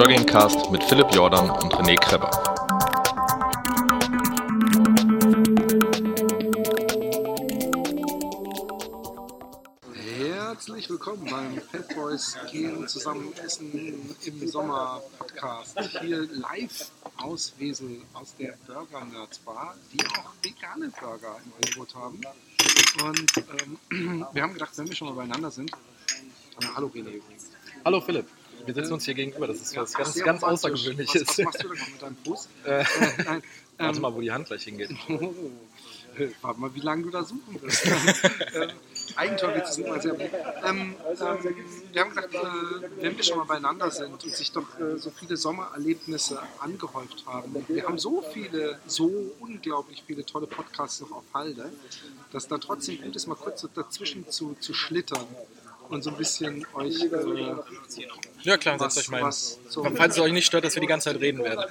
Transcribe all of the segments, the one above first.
Joggingcast mit Philipp Jordan und René Kreber. Herzlich willkommen beim Fat Boys Gehen zusammen essen im Sommer Podcast. Hier live aus Wesel, aus der Burger Nerds Bar, die auch vegane Burger im Angebot haben. Und ähm, wir haben gedacht, wenn wir schon mal beieinander sind, äh, hallo René übrigens. Hallo Philipp, wir sitzen uns hier gegenüber, das ist was ganz, ganz. Außergewöhnliches. Was, was machst du denn mit deinem Fuß? Äh, Äh, nein, Warte ähm, mal, wo die Hand gleich hingeht. Warte mal, wie lange du da suchen wirst. ähm, Eigentorwitze sind immer sehr gut. Ähm, ähm, wir haben gesagt, äh, wenn wir schon mal beieinander sind und sich doch äh, so viele Sommererlebnisse angehäuft haben, wir haben so viele, so unglaublich viele tolle Podcasts noch auf Halde, dass da trotzdem gut ist, mal kurz so dazwischen zu, zu schlittern und so ein bisschen euch äh, Ja klar, was, setzt euch mal hin. was so Falls es euch nicht stört, dass wir die ganze Zeit reden werden.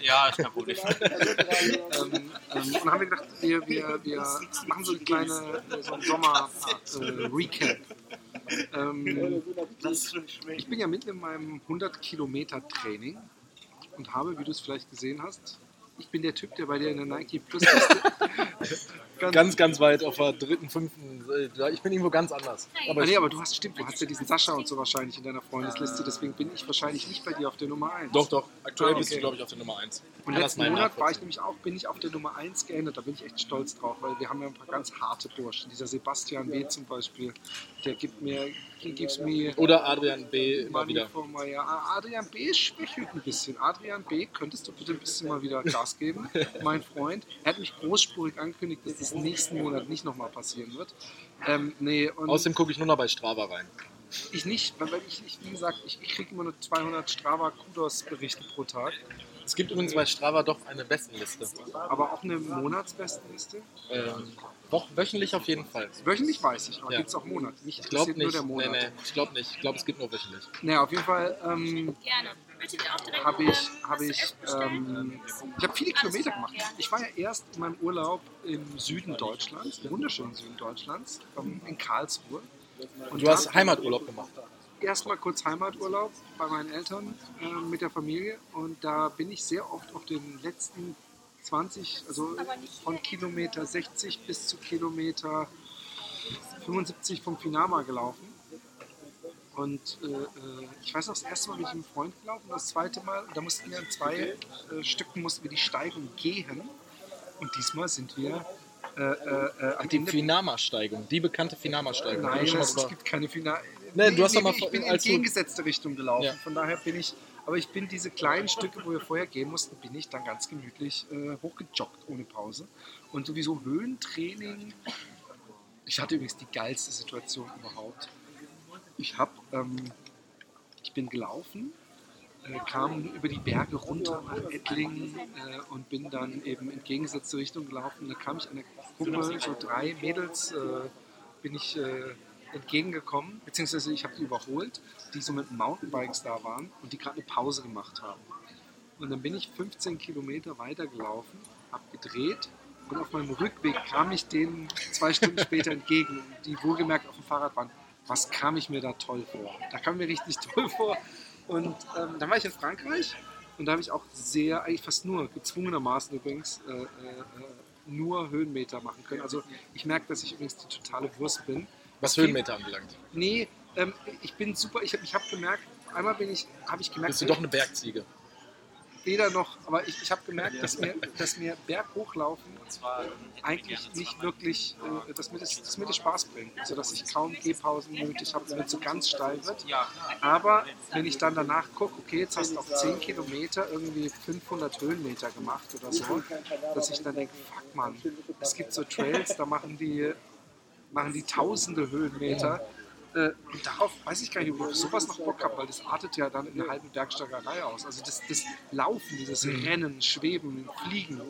Ja, ist kein Problem. ähm, ähm, und haben wir gedacht, wir, wir, wir machen so eine kleine so ein Sommer-Recap. ähm, ich bin ja mitten in meinem 100 Kilometer Training und habe, wie du es vielleicht gesehen hast, ich bin der Typ, der bei dir in der Nike Plus Liste Ganz, ganz weit auf der dritten, fünften. äh, Ich bin irgendwo ganz anders. Aber Ah, ich, nee, aber du hast stimmt, du hast ja diesen Sascha und so wahrscheinlich in deiner Freundesliste, deswegen bin ich wahrscheinlich nicht bei dir auf der Nummer 1. doch, doch. Aktuell Ah, bist du, okay. glaube ich, auf der Nummer 1. Und letzten Monat war ich nämlich auch, bin ich auf der Nummer 1 geändert. Da bin ich echt stolz drauf, weil wir haben ja ein paar ganz harte Burschen. Dieser Sebastian W. zum Beispiel, der gibt mir, gives me Oder Adrian B. immer money wieder. for my, ja, Adrian B. schwächelt ein bisschen. Adrian B. könntest du bitte ein bisschen mal wieder Gas geben, mein Freund. Er hat mich großspurig angekündigt, dass das nächsten Monat nicht nochmal passieren wird. Ähm, nee, und Außerdem gucke ich nur noch bei Strava rein. ich nicht, weil ich, ich wie gesagt, ich, ich kriege immer nur 200 Strava Kudos Berichte pro Tag. Es gibt übrigens bei Strava doch eine Bestenliste. Aber auch eine Monatsbestenliste. Ähm, woch- wöchentlich auf jeden Fall. Wöchentlich weiß ich, aber Ja. gibt es auch Monat. Mich Ich glaube interessiert nur nicht. der Nee, Monat. nee, ich glaube nicht. Ich glaube, es gibt nur wöchentlich. Naja, auf jeden Fall ähm, Gerne. Habe ich, was habe ich, ähm, ich habe viele Kilometer klar, gemacht. Ich war ja erst in meinem Urlaub im Süden Deutschlands, im wunderschönen Süden Deutschlands, ähm, in Karlsruhe. Und Du hast Heimaturlaub gemacht. erstmal kurz Heimaturlaub bei meinen Eltern äh, mit der Familie und da bin ich sehr oft auf den letzten 20, also von Kilometer 60 bis zu Kilometer 75 vom Finama gelaufen. Und äh, äh, ich weiß noch, das erste Mal bin ich mit einem Freund gelaufen, das zweite Mal, da mussten wir in zwei äh, Stücken mussten wir die Steigung gehen. Und diesmal sind wir äh, äh, äh, an Die Finama-Steigung, die bekannte Finama-Steigung. Nein, mal es, gibt keine Finale. Nee, du hast doch mal ich bin in entgegengesetzte Richtung gelaufen. Ja. Von daher bin ich, aber ich bin diese kleinen Stücke, wo wir vorher gehen mussten, bin ich dann ganz gemütlich hochgejoggt ohne Pause. Und sowieso Höhentraining. Ich hatte übrigens die geilste Situation überhaupt. Ich habe, ähm, ich bin gelaufen, äh, kam über die Berge runter nach Ettlingen äh, und bin dann eben entgegengesetzte Richtung gelaufen. Da kam ich einer Gruppe, so drei Mädels, äh, bin ich äh, entgegengekommen, beziehungsweise ich habe die überholt, die so mit Mountainbikes da waren und die gerade eine Pause gemacht haben. Und dann bin ich 15 Kilometer weitergelaufen, habe gedreht und auf meinem Rückweg kam ich denen zwei Stunden später entgegen, die wohlgemerkt auf dem Fahrrad waren. Was kam ich mir da toll vor? Da kam mir richtig toll vor. Und ähm, dann war ich in Frankreich und da habe ich auch sehr, eigentlich fast nur, gezwungenermaßen übrigens, äh, äh, nur Höhenmeter machen können. Also ich merke, dass ich übrigens die totale Wurst bin. Was Höhenmeter anbelangt. Nee, ähm, ich bin super, ich habe ich hab gemerkt, einmal bin ich, habe ich gemerkt, Bist du doch eine Bergziege. Weder noch, aber ich, ich habe gemerkt, dass mir, dass mir Berghochlaufen eigentlich nicht wirklich, äh, dass, mir das, dass mir das Spaß bringt. Also dass ich kaum Gehpausen nötig habe, wenn es so ganz steil wird. Aber wenn ich dann danach gucke, okay, jetzt hast du auf 10 Kilometer irgendwie 500 Höhenmeter gemacht oder so, dass ich dann denke, fuck man, es gibt so Trails, da machen die, machen die tausende Höhenmeter. Äh, und darauf weiß ich gar nicht, ob ich sowas noch Bock habe, weil das artet ja dann in eine halbe Bergsteigerei aus. Also das, das Laufen, dieses Rennen, Schweben, Fliegen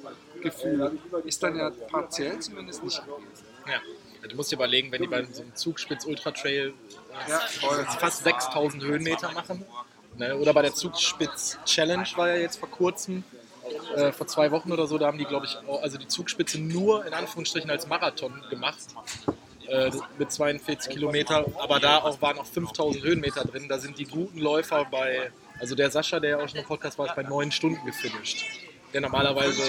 Gefühl ist dann ja partiell zumindest nicht gewesen. Ja. Du musst dir überlegen, wenn die bei so einem Zugspitz Ultra Trail Ja, voll. fast 6000 Höhenmeter machen. Ne? Oder bei der Zugspitz Challenge war ja jetzt vor kurzem, äh, vor zwei Wochen oder so, da haben die, glaube ich, also die Zugspitze nur in Anführungsstrichen als Marathon gemacht. Äh, mit 42 Kilometer, aber da auch waren auch 5000 Höhenmeter drin. Da sind die guten Läufer bei, also der Sascha, der ja auch schon im Podcast war, ist bei 9 Stunden gefinisht. Der normalerweise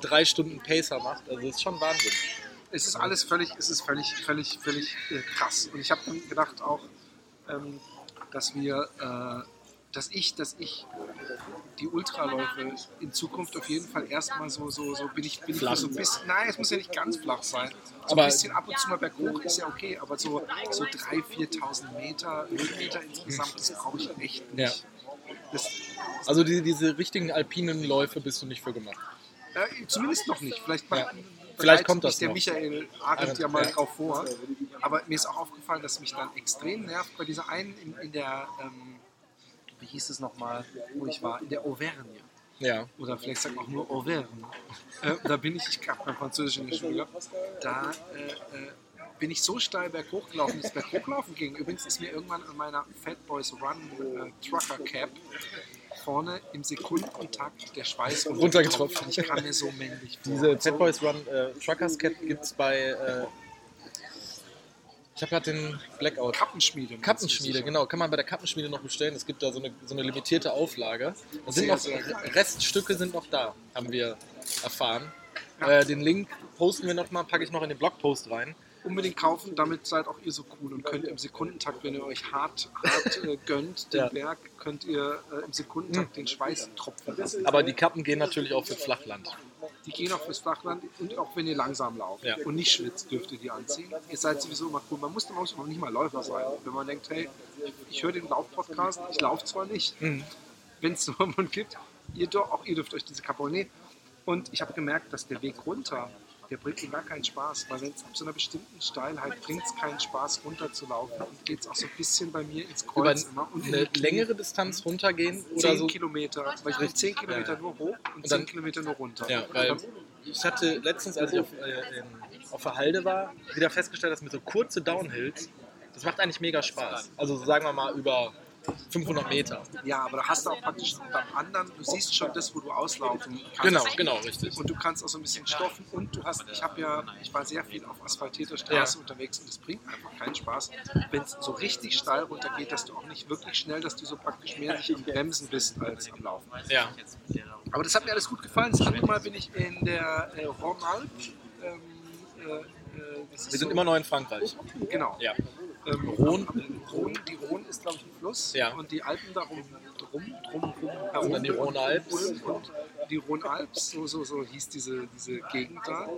drei Stunden Pacer macht. Also das ist schon Wahnsinn. es ist alles völlig, es ist völlig, völlig, völlig äh, krass. Und ich habe gedacht auch, ähm, dass wir, äh, dass ich, dass ich die Ultraläufe in Zukunft auf jeden Fall erstmal so, so, so bin ich, bin ich Flach. so ein bisschen, nein, es muss ja nicht ganz flach sein. So Aber- ein bisschen ab und zu mal berghoch ist ja okay, aber so, so 3.000, 4.000 Meter, Höhenmeter insgesamt, das brauche ich echt nicht. Das, Also die, diese richtigen alpinen Läufe bist du nicht für gemacht. Äh, zumindest noch nicht. Vielleicht, macht- Ja. Vielleicht kommt das der noch. Michael Arendt ja mal Ja. drauf vor. Aber mir ist auch aufgefallen, dass mich dann extrem nervt bei dieser einen in, in der, ähm, wie hieß es nochmal, wo ich war, in der Auvergne. Ja. Oder vielleicht sagt man auch nur Auvergne. Äh, da bin ich, ich habe mein Französisch in der Schule, da äh, äh, bin ich so steil berghoch gelaufen, dass es berghochlaufen ging. Übrigens ist mir irgendwann an meiner Fat Boys Run äh, Trucker Cap vorne im Sekundentakt der Schweiß Runtergetropft. Ich kam mir so männlich vor. Diese Fat Boys Run äh, Truckers Cap gibt es bei. Ich habe gerade den Blackout. Kappenschmiede. Kappenschmiede, genau. Kann man bei der Kappenschmiede noch bestellen. Es gibt da so eine, so eine limitierte Auflage. Da sind noch. Reststücke sind noch da, haben wir erfahren. Ja. Äh, den Link posten wir nochmal, packe ich noch in den Blogpost rein. Unbedingt kaufen, damit seid auch ihr so cool und könnt im Sekundentakt, wenn ihr euch hart, hart äh, gönnt, den Ja. Berg, könnt ihr äh, im Sekundentakt den Schweiß tropfen lassen. Aber die Kappen gehen natürlich auch für Flachland. Die gehen auch fürs Flachland und auch wenn ihr langsam lauft Ja. und nicht schwitzt, dürft ihr die anziehen. Ihr seid sowieso immer cool. Man muss, muss noch nicht mal Läufer sein. Wenn man denkt, hey, ich höre den Lauf-Podcast, ich laufe zwar nicht, Mhm. wenn es nur einen gibt, ihr doch, auch ihr dürft euch diese nehmen. Und ich habe gemerkt, dass der Weg runter, der bringt mir gar keinen Spaß, weil wenn es ab so einer bestimmten Steilheit bringt es keinen Spaß runterzulaufen und geht es auch so ein bisschen bei mir ins Über Kreuz immer. Und in eine längere Distanz runtergehen oder 10 so. Kilometer, weil ich will 10 Kilometer Ja. nur hoch und, Und dann- 10 Kilometer nur runter. Ja, weil ich hatte letztens, als ich auf, äh, in, auf der Halde war, wieder festgestellt, dass mir so kurze Downhills, das macht eigentlich mega Spaß. Also sagen wir mal über 500 Meter. Ja, aber da hast du auch praktisch beim anderen, du siehst schon das, wo du auslaufen kannst. Genau, genau, richtig. Und du kannst auch so ein bisschen stoffen und du hast, ich habe ja, ich war sehr viel auf asphaltierter Straße Ja. unterwegs und es bringt einfach keinen Spaß, wenn es so richtig steil runtergeht, dass du auch nicht wirklich schnell, dass du so praktisch mehr nicht am Bremsen bist als am Laufen. Ja. Aber das hat mir alles gut gefallen. Das andere Mal bin ich in der äh, Rhône-Alpes. Ähm, äh, äh, Wir sind so- immer noch in Frankreich. Genau. Ja. Ähm, Rhône? Rhône, die Rhône ist, glaube ich, ein Fluss. Ja. Und die Alpen darum drum, drum, drum sind dann die herum. Rhône-Alpes. Und die Rhône-Alpes, so, so, so hieß diese, diese Gegend da.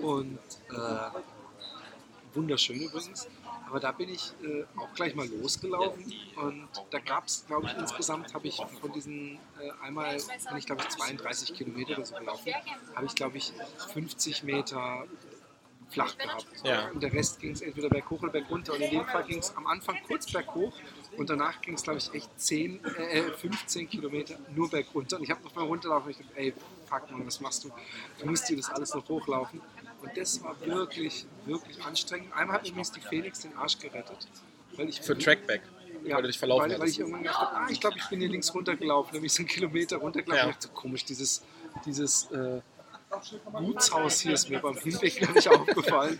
Und äh, wunderschön übrigens. Aber da bin ich äh, auch gleich mal losgelaufen und da gab es, glaube ich, insgesamt habe ich von diesen äh, einmal, bin ich glaube ich 32 Kilometer oder so gelaufen, habe ich glaube ich 50 Meter flach gehabt. Ja. Und der Rest ging es entweder berghoch oder bergunter. Und in dem Fall ging es am Anfang kurz berghoch und danach ging es, glaube ich, echt 10, äh, 15 Kilometer nur bergunter. Und ich habe noch mal runterlaufen und ich dachte, ey, fuck man, was machst du? Du musst dir das alles noch hochlaufen. Und das war wirklich, wirklich anstrengend. Einmal hat übrigens die Felix den Arsch gerettet. Weil ich Für Trackback. weil du dich verlaufen weil, weil ich irgendwann gedacht habe, ah, ich glaube, ich bin hier links runtergelaufen, nämlich so einen Kilometer runtergelaufen. Ja. Ich dachte, so komisch, dieses, dieses äh, Gutshaus hier ist mir beim Hinweg gar nicht aufgefallen.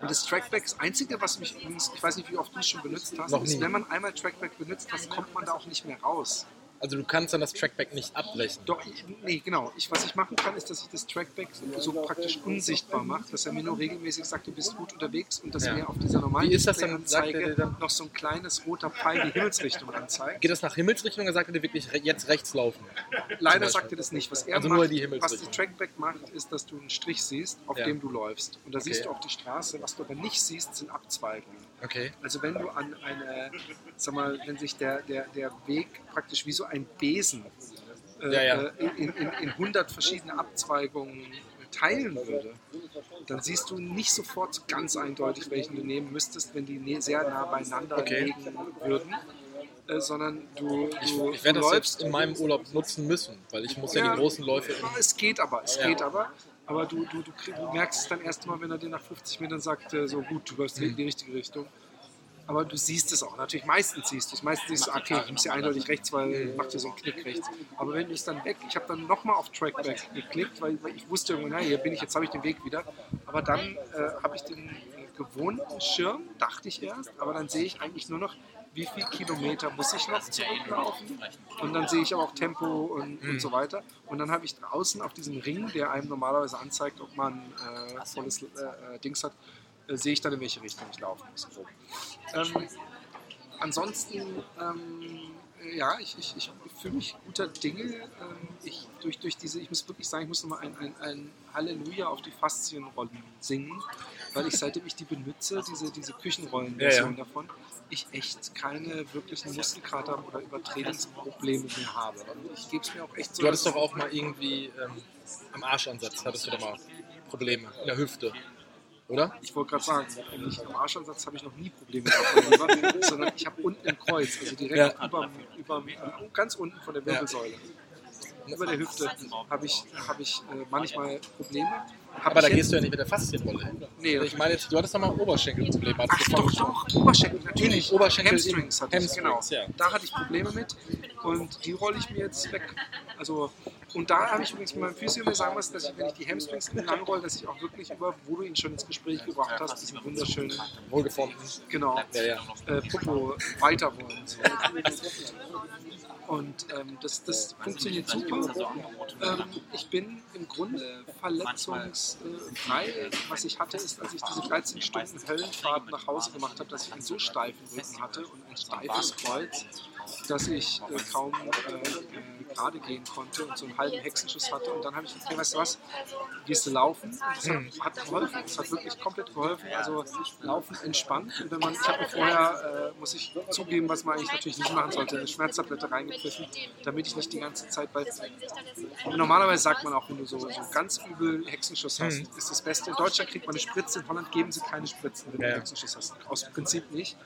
Und das Trackback, das Einzige, was mich ich weiß nicht, wie oft du es schon benutzt hast, ist, wenn man einmal Trackback benutzt hat, kommt man da auch nicht mehr raus. Also du kannst dann das Trackback nicht abbrechen. Doch, nee, genau. Ich, was ich machen kann, ist, dass ich das Trackback so praktisch unsichtbar mache, dass er mir nur regelmäßig sagt, du bist gut unterwegs und dass Ja. mir auf dieser normalen Wie ist das dann? Displayanzeige dann- noch so ein kleines roter Pfeil die Himmelsrichtung anzeigt. Geht das nach Himmelsrichtung oder sagt er dir wirklich jetzt rechts laufen? Leider sagt er das nicht. Was er Also macht, nur die was Himmelsrichtung. die Trackback macht, ist, dass du einen Strich siehst, auf Ja. dem du läufst. Und da siehst Okay. du auch die Straße. Was du aber nicht siehst, sind Abzweigungen. Okay. Also wenn du an eine, sag mal, wenn sich der, der, der Weg praktisch wie so ein Besen äh, Ja, ja. äh, in, in, in 100 verschiedene Abzweigungen teilen würde, dann siehst du nicht sofort so ganz eindeutig, welchen du nehmen müsstest, wenn die ne- sehr nah beieinander Okay. liegen würden. Äh, sondern du, Ich, du, ich werde du das läufst jetzt in meinem Urlaub nutzen müssen, weil ich muss ja, Ja. die großen Läufe in, es geht aber, es Ja. geht aber. Aber du, du, du, merkst es dann erst mal, wenn er dir nach 50 Metern sagt, äh, so gut, du läufst in die richtige Richtung. Aber du siehst es auch. Natürlich, meistens siehst du es. Meistens siehst du, okay, ich muss ja eindeutig rechts, weil macht ja so einen Knick rechts. Aber wenn du es dann weg, ich habe dann nochmal auf Trackback geklickt, weil, weil ich wusste irgendwann, hier bin ich, jetzt habe ich den Weg wieder. Aber dann äh, habe ich den gewohnten Schirm, dachte ich erst, aber dann sehe ich eigentlich nur noch, wie viel Kilometer muss ich noch zurücklaufen. Und dann sehe ich aber auch Tempo und, und so weiter. Und dann habe ich draußen auf diesem Ring, der einem normalerweise anzeigt, ob man äh, volles äh, äh, Dings hat, äh, sehe ich dann, in welche Richtung ich laufen muss. Ähm, ansonsten, ähm, ja, ich, ich, ich fühle mich guter Dinge. Ähm, ich, durch, durch diese, ich muss wirklich sagen, ich muss nochmal ein, ein, ein Halleluja auf die Faszienrollen singen, weil ich seitdem ich die benutze, diese, diese Küchenrollen-Version Ja, ja. davon, ich echt keine wirklichen Muskelkater oder Übertretungsprobleme mehr habe. Ich gebe es mir auch echt so. Du hattest doch auch mal irgendwie ähm, am Arschansatz, hattest du doch mal Probleme in der Hüfte, oder? Ich wollte gerade sagen, nämlich am Arschansatz habe ich noch nie Probleme gehabt, sondern ich habe unten im Kreuz, also direkt Ja. über, über, ganz unten von der Wirbelsäule, über der Hüfte, habe ich, hab ich äh, manchmal Probleme. Aber da gehst du ja nicht mit der Faszienrolle hin. Nee, ich meine jetzt, du hattest doch mal Oberschenkelprobleme. Ach doch, doch, Oberschenkel, natürlich. Oberschenkel- Hamstrings hatte ich, genau. Ja. Da hatte ich Probleme mit und die rolle ich mir jetzt weg. Also, und da habe ich übrigens mit meinem Physio mir sagen müssen, dass ich, wenn ich die Hamstrings lang roll, dass ich auch wirklich über, wo du ihn schon ins Gespräch gebracht hast, diesen wunderschönen, Wohlgeformten. genau, Ja, ja. äh, Popo weiter wollen. Und ähm, das, das funktioniert super. Ähm, ich bin im Grunde verletzungsfrei. Was ich hatte, ist, als ich diese 13 Stunden Höllenfahrt nach Hause gemacht habe, dass ich einen so steifen Rücken hatte und ein steifes Kreuz, dass ich äh, kaum äh, gerade gehen konnte und so einen halben Hexenschuss hatte. Und dann habe ich gesagt, hey, weißt du was, gehst du laufen? Und das hat, hat geholfen. Das hat wirklich komplett geholfen. Also Laufen entspannt. Und wenn man, ich habe mir vorher, äh, muss ich zugeben, was man eigentlich natürlich nicht machen sollte, eine Schmerztablette reingepfiffen, damit ich nicht die ganze Zeit, weil normalerweise sagt man auch, wenn du so, so ganz übel Hexenschuss hast, ist das Beste. In Deutschland kriegt man eine Spritze, in Holland geben sie keine Spritzen, wenn du ja. einen Hexenschuss hast. Aus Prinzip nicht.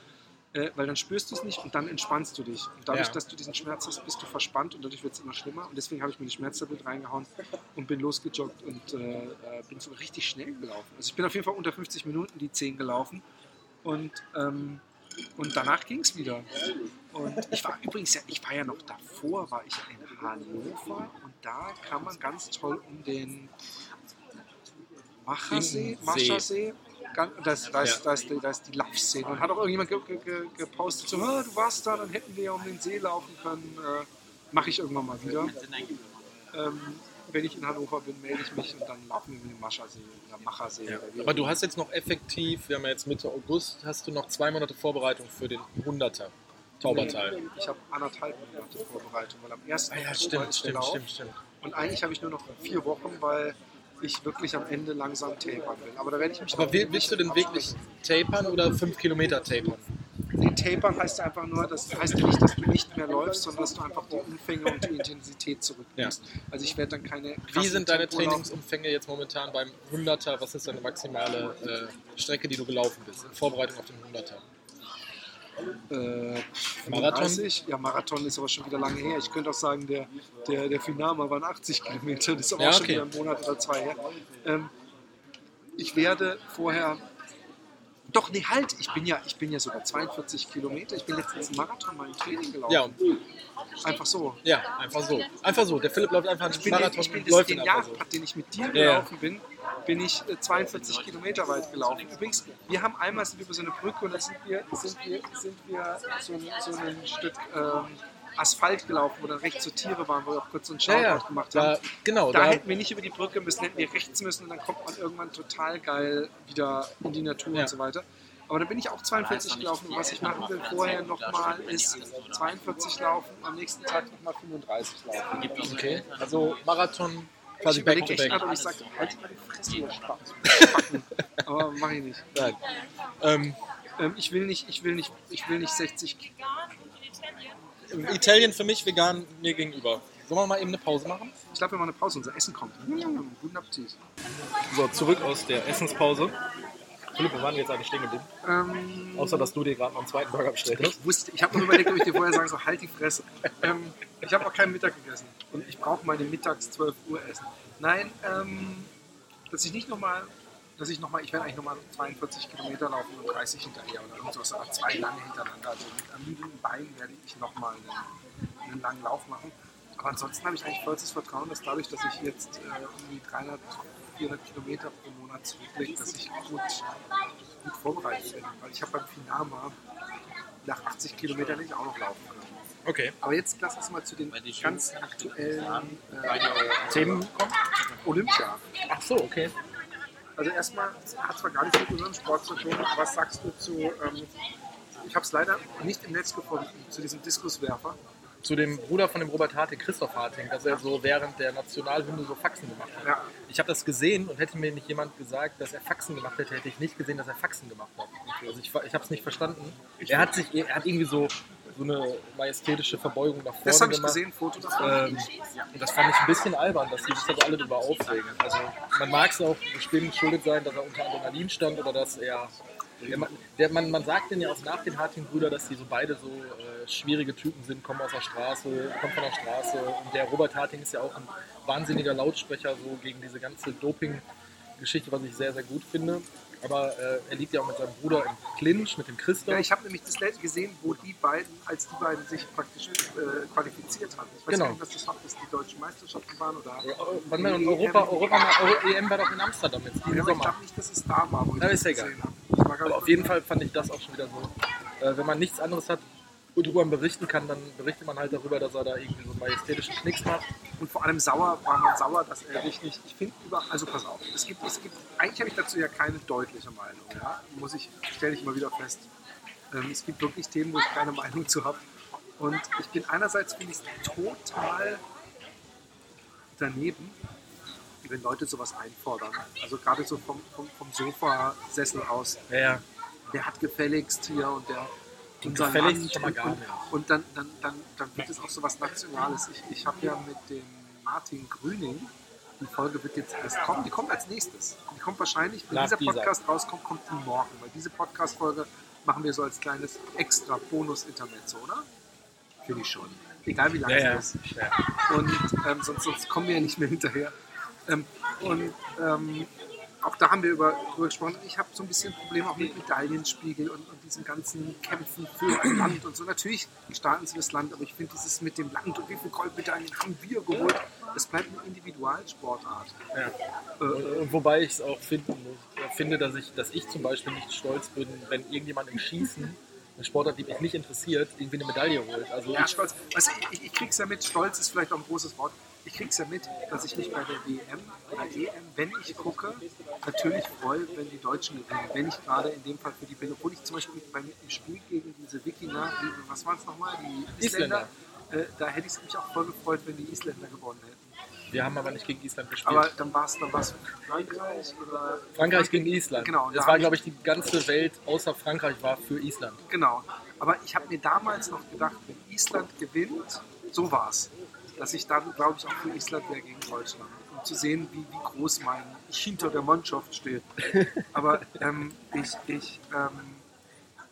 Äh, weil dann spürst du es nicht und dann entspannst du dich. Und dadurch, Ja. dass du diesen Schmerz hast, bist du verspannt und dadurch wird es immer schlimmer. Und deswegen habe ich mir eine Schmerztablette reingehauen und bin losgejoggt und äh, äh, bin so richtig schnell gelaufen. Also ich bin auf jeden Fall unter 50 Minuten die 10 gelaufen und, ähm, und danach ging es wieder. Und ich war übrigens ja, ich war ja noch davor, war ich in Hannover und da kann man ganz toll um den Machersee, See. Maschersee, ganz- das, da, ist, Ja. da, ist, die- Laufszene. Und hat auch irgendjemand ge, ge, ge, gepostet, so, "Ah, du warst da, dann hätten wir ja um den See laufen können. Äh, Mache ich irgendwann mal wieder. Ähm, wenn ich in Hannover bin, melde ich mich und dann laufen wir mit dem Maschersee oder Machersee. Ja. oder Aber du hast jetzt noch effektiv, wir haben ja jetzt Mitte August, hast du noch zwei Monate Vorbereitung für den 100er Taubertal. Ich habe anderthalb Monate Vorbereitung, weil am 1. Ah ja, stimmt, stimmt, stimmt, stimmt. Und eigentlich habe ich nur noch vier Wochen, weil ich wirklich am Ende langsam tapern will. Aber da werde ich mich Aber will, willst du denn bisschen wirklich tapern oder 5 Kilometer tapern? Nee, tapern heißt ja einfach nur, das heißt ja nicht, dass du nicht mehr läufst, sondern dass du einfach die Umfänge und die Intensität zurücknimmst. Also ich werde dann keine Wie sind deine Tempo. Trainingsumfänge jetzt momentan beim 100er? Was ist deine maximale äh, Strecke, die du gelaufen bist in Vorbereitung auf den 100er? Äh, Marathon? 35? Ja, Marathon ist aber schon wieder lange her. Ich könnte auch sagen, der, der, der Finama waren 80 Kilometer. Das ist aber Ja, auch schon okay. wieder ein Monat oder zwei her. Ähm, ich werde vorher. Doch, nee, halt, ich bin ja, ich bin ja sogar 42 Kilometer. Ich bin letztens einen Marathon mal im Training gelaufen. Ja, Einfach so. ja, einfach so. Einfach so. Der Philipp läuft einfach einen Ich bin, Marathon ich bin läuft den einfach so. Den ich mit dir Ja, gelaufen bin, bin ich äh, 42 Kilometer weit gelaufen. Übrigens, wir haben einmal sind wir über so eine Brücke und da sind wir, sind wir, sind wir so, ein, so ein Stück ähm, Asphalt gelaufen, wo dann rechts so Tiere waren, wo wir auch kurz so einen Ja, Shoutout ja. gemacht Da, haben. genau, Da da, hätten wir nicht über die Brücke müssen, hätten wir rechts müssen und dann kommt man irgendwann total geil wieder in die Natur Ja. und so weiter. Aber da bin ich auch 42 gelaufen und was ich machen will vorher nochmal ist 42 laufen, am nächsten Tag nochmal 35 laufen. okay. Also Marathon Ich quasi back überlege to echt back. ob ich sage, halt mal die Fresse, ihr Spacken. Aber mach ich nicht. Nein. Ähm, Ähm, ich will nicht, ich will nicht, ich will nicht 60. Italien für mich, vegan mir gegenüber. Sollen wir mal eben eine Pause machen? Ich glaube, wir machen eine Pause, unser Essen kommt. Guten Appetit. So, zurück aus der Essenspause. Philipp, wo waren wir jetzt eigentlich stehen geblieben? Ähm, Außer, dass du dir gerade noch einen zweiten Burger bestellt hast. ich wusste, ich habe noch überlegt, ob ich dir vorher sagen soll, halt die Fresse. Ähm, ich habe auch keinen Mittag gegessen und ich brauche meine mittags 12 Uhr Essen. Nein, ähm, dass ich nicht nochmal dass ich nochmal, ich werde eigentlich nochmal 42 Kilometer laufen und 30 hinterher oder irgendwas, oder zwei lange hintereinander. Also mit ermüdeten Beinen werde ich nochmal einen, einen langen Lauf machen. Aber ansonsten habe ich eigentlich vollstes Vertrauen, dass dadurch, dass ich jetzt äh, um die 300, 400 Kilometer pro Monat zurücklege, dass ich gut, gut vorbereitet bin. Weil ich habe beim Finama nach 80 Kilometern nicht auch noch laufen können. Okay. Aber jetzt lass uns mal zu den ganz aktuellen äh, Themen kommen? Olympia. Ach so, okay. Also erstmal hat zwar gar nichts mit unserem Sport zu tun, was sagst du zu, ähm, ich habe es leider nicht im Netz gefunden, zu diesem Diskuswerfer. Zu dem Bruder von dem Robert Harting, Christoph Harting, dass er so während der Nationalhymne so Faxen gemacht hat. Ja. Ich habe das gesehen und hätte mir nicht jemand gesagt, dass er Faxen gemacht hätte, hätte ich nicht gesehen, dass er Faxen gemacht hat. Also ich, ich habe es nicht verstanden. Er hat sich, er hat irgendwie so, so eine majestätische Verbeugung nach vorne Das habe ich gemacht. gesehen, Foto davon. Ähm, und das fand ich ein bisschen albern, dass die sich da so alle drüber aufregen. Also man mag es auch bestimmt geschuldet sein, dass er unter Adrenalin stand oder dass er. Der, man, der, man, man sagt denen ja auch nach den Harting-Brüder, dass die so beide so äh, schwierige Typen sind, kommen aus der Straße, kommen von der Straße. Und der Robert Harting ist ja auch ein wahnsinniger Lautsprecher so gegen diese ganze Doping-Geschichte, was ich sehr, sehr gut finde. Aber äh, er liegt ja auch mit seinem Bruder im Clinch, mit dem Christoph. ja, ich habe nämlich das letzte gesehen, wo die beiden, als die beiden sich praktisch äh, qualifiziert hatten. Ich weiß Genau. nicht, was das war, dass die deutschen Meisterschaften waren oder. Äh, Wann war denn Europa, Europa, Euro, EM war doch in Amsterdam jetzt, Ja, aber ich Sommer. glaube nicht, dass es da war, wo ich Na, das ist egal. gesehen habe. Aber auf jeden Fall fand ich das auch schon wieder so. Äh, wenn man nichts anderes hat, worüber man berichten kann, dann berichtet man halt darüber, dass er da irgendwie so einen majestätischen Knicks macht. Und vor allem sauer war man sauer, dass er richtig, ich finde über, also pass auf, es gibt, es gibt, eigentlich habe ich dazu ja keine deutliche Meinung, ja, muss ich, stelle ich immer wieder fest. Ähm, es gibt wirklich Themen, wo ich keine Meinung zu habe. Und ich bin einerseits, finde ich es total daneben, wenn Leute sowas einfordern. Also gerade so vom, vom, vom Sofasessel aus, ja. der hat gefälligst hier und der Und mal und, und, und dann, dann, dann, dann wird es auch so was Nationales. Ich, ich habe ja mit dem Martin Grüning, die Folge wird jetzt erst kommen, die kommt als nächstes. Die kommt wahrscheinlich, wenn Nach dieser dieser. Podcast rauskommt, kommt die morgen, weil diese Podcast-Folge machen wir so als kleines extra Bonus-Intermezzo, oder? Finde ich schon. Egal wie lang Ja, ja. es ist. ja. Und ähm, sonst, sonst kommen wir ja nicht mehr hinterher. Ähm, und ähm, auch da haben wir über, drüber gesprochen. Ich habe so ein bisschen Probleme auch mit Medaillenspiegel und, und diesen ganzen Kämpfen für ein Land und so. Natürlich, die Staaten sind das Land, aber ich finde dieses mit dem Land und wie viele Goldmedaillen haben wir geholt, das bleibt eine Individualsportart. Ja. Äh, Und, wobei ich es auch finden muss, äh, finde, dass ich, dass ich zum Beispiel nicht stolz bin, wenn irgendjemand im Schießen, eine Sportart, die mich nicht interessiert, irgendwie eine Medaille holt. Also Ja, ich, stolz. Weißt du, ich, ich krieg's ja mit, stolz ist vielleicht auch ein großes Wort. Ich krieg's ja mit, dass ich mich bei der WM oder EM, wenn ich gucke, natürlich freue, wenn die Deutschen gewinnen. Wenn ich gerade in dem Fall für die bin, obwohl ich zum Beispiel beim im Spiel gegen diese Wikinger, die, was waren es nochmal, die Isländer, äh, da hätte ich mich auch voll gefreut, wenn die Isländer gewonnen hätten. wir haben aber nicht gegen Island gespielt. Aber dann war es dann war's Frankreich oder Frankreich gegen Island. Genau, Das da war, glaube ich, die ganze Welt außer Frankreich war für Island. Genau. Aber ich habe mir damals noch gedacht, wenn Island gewinnt, so war es. Dass ich dann, glaube ich, auch für Island wäre gegen Deutschland. Um zu sehen, wie, wie groß mein ich hinter der Mannschaft stehe. Aber ähm, ich, ich, ähm,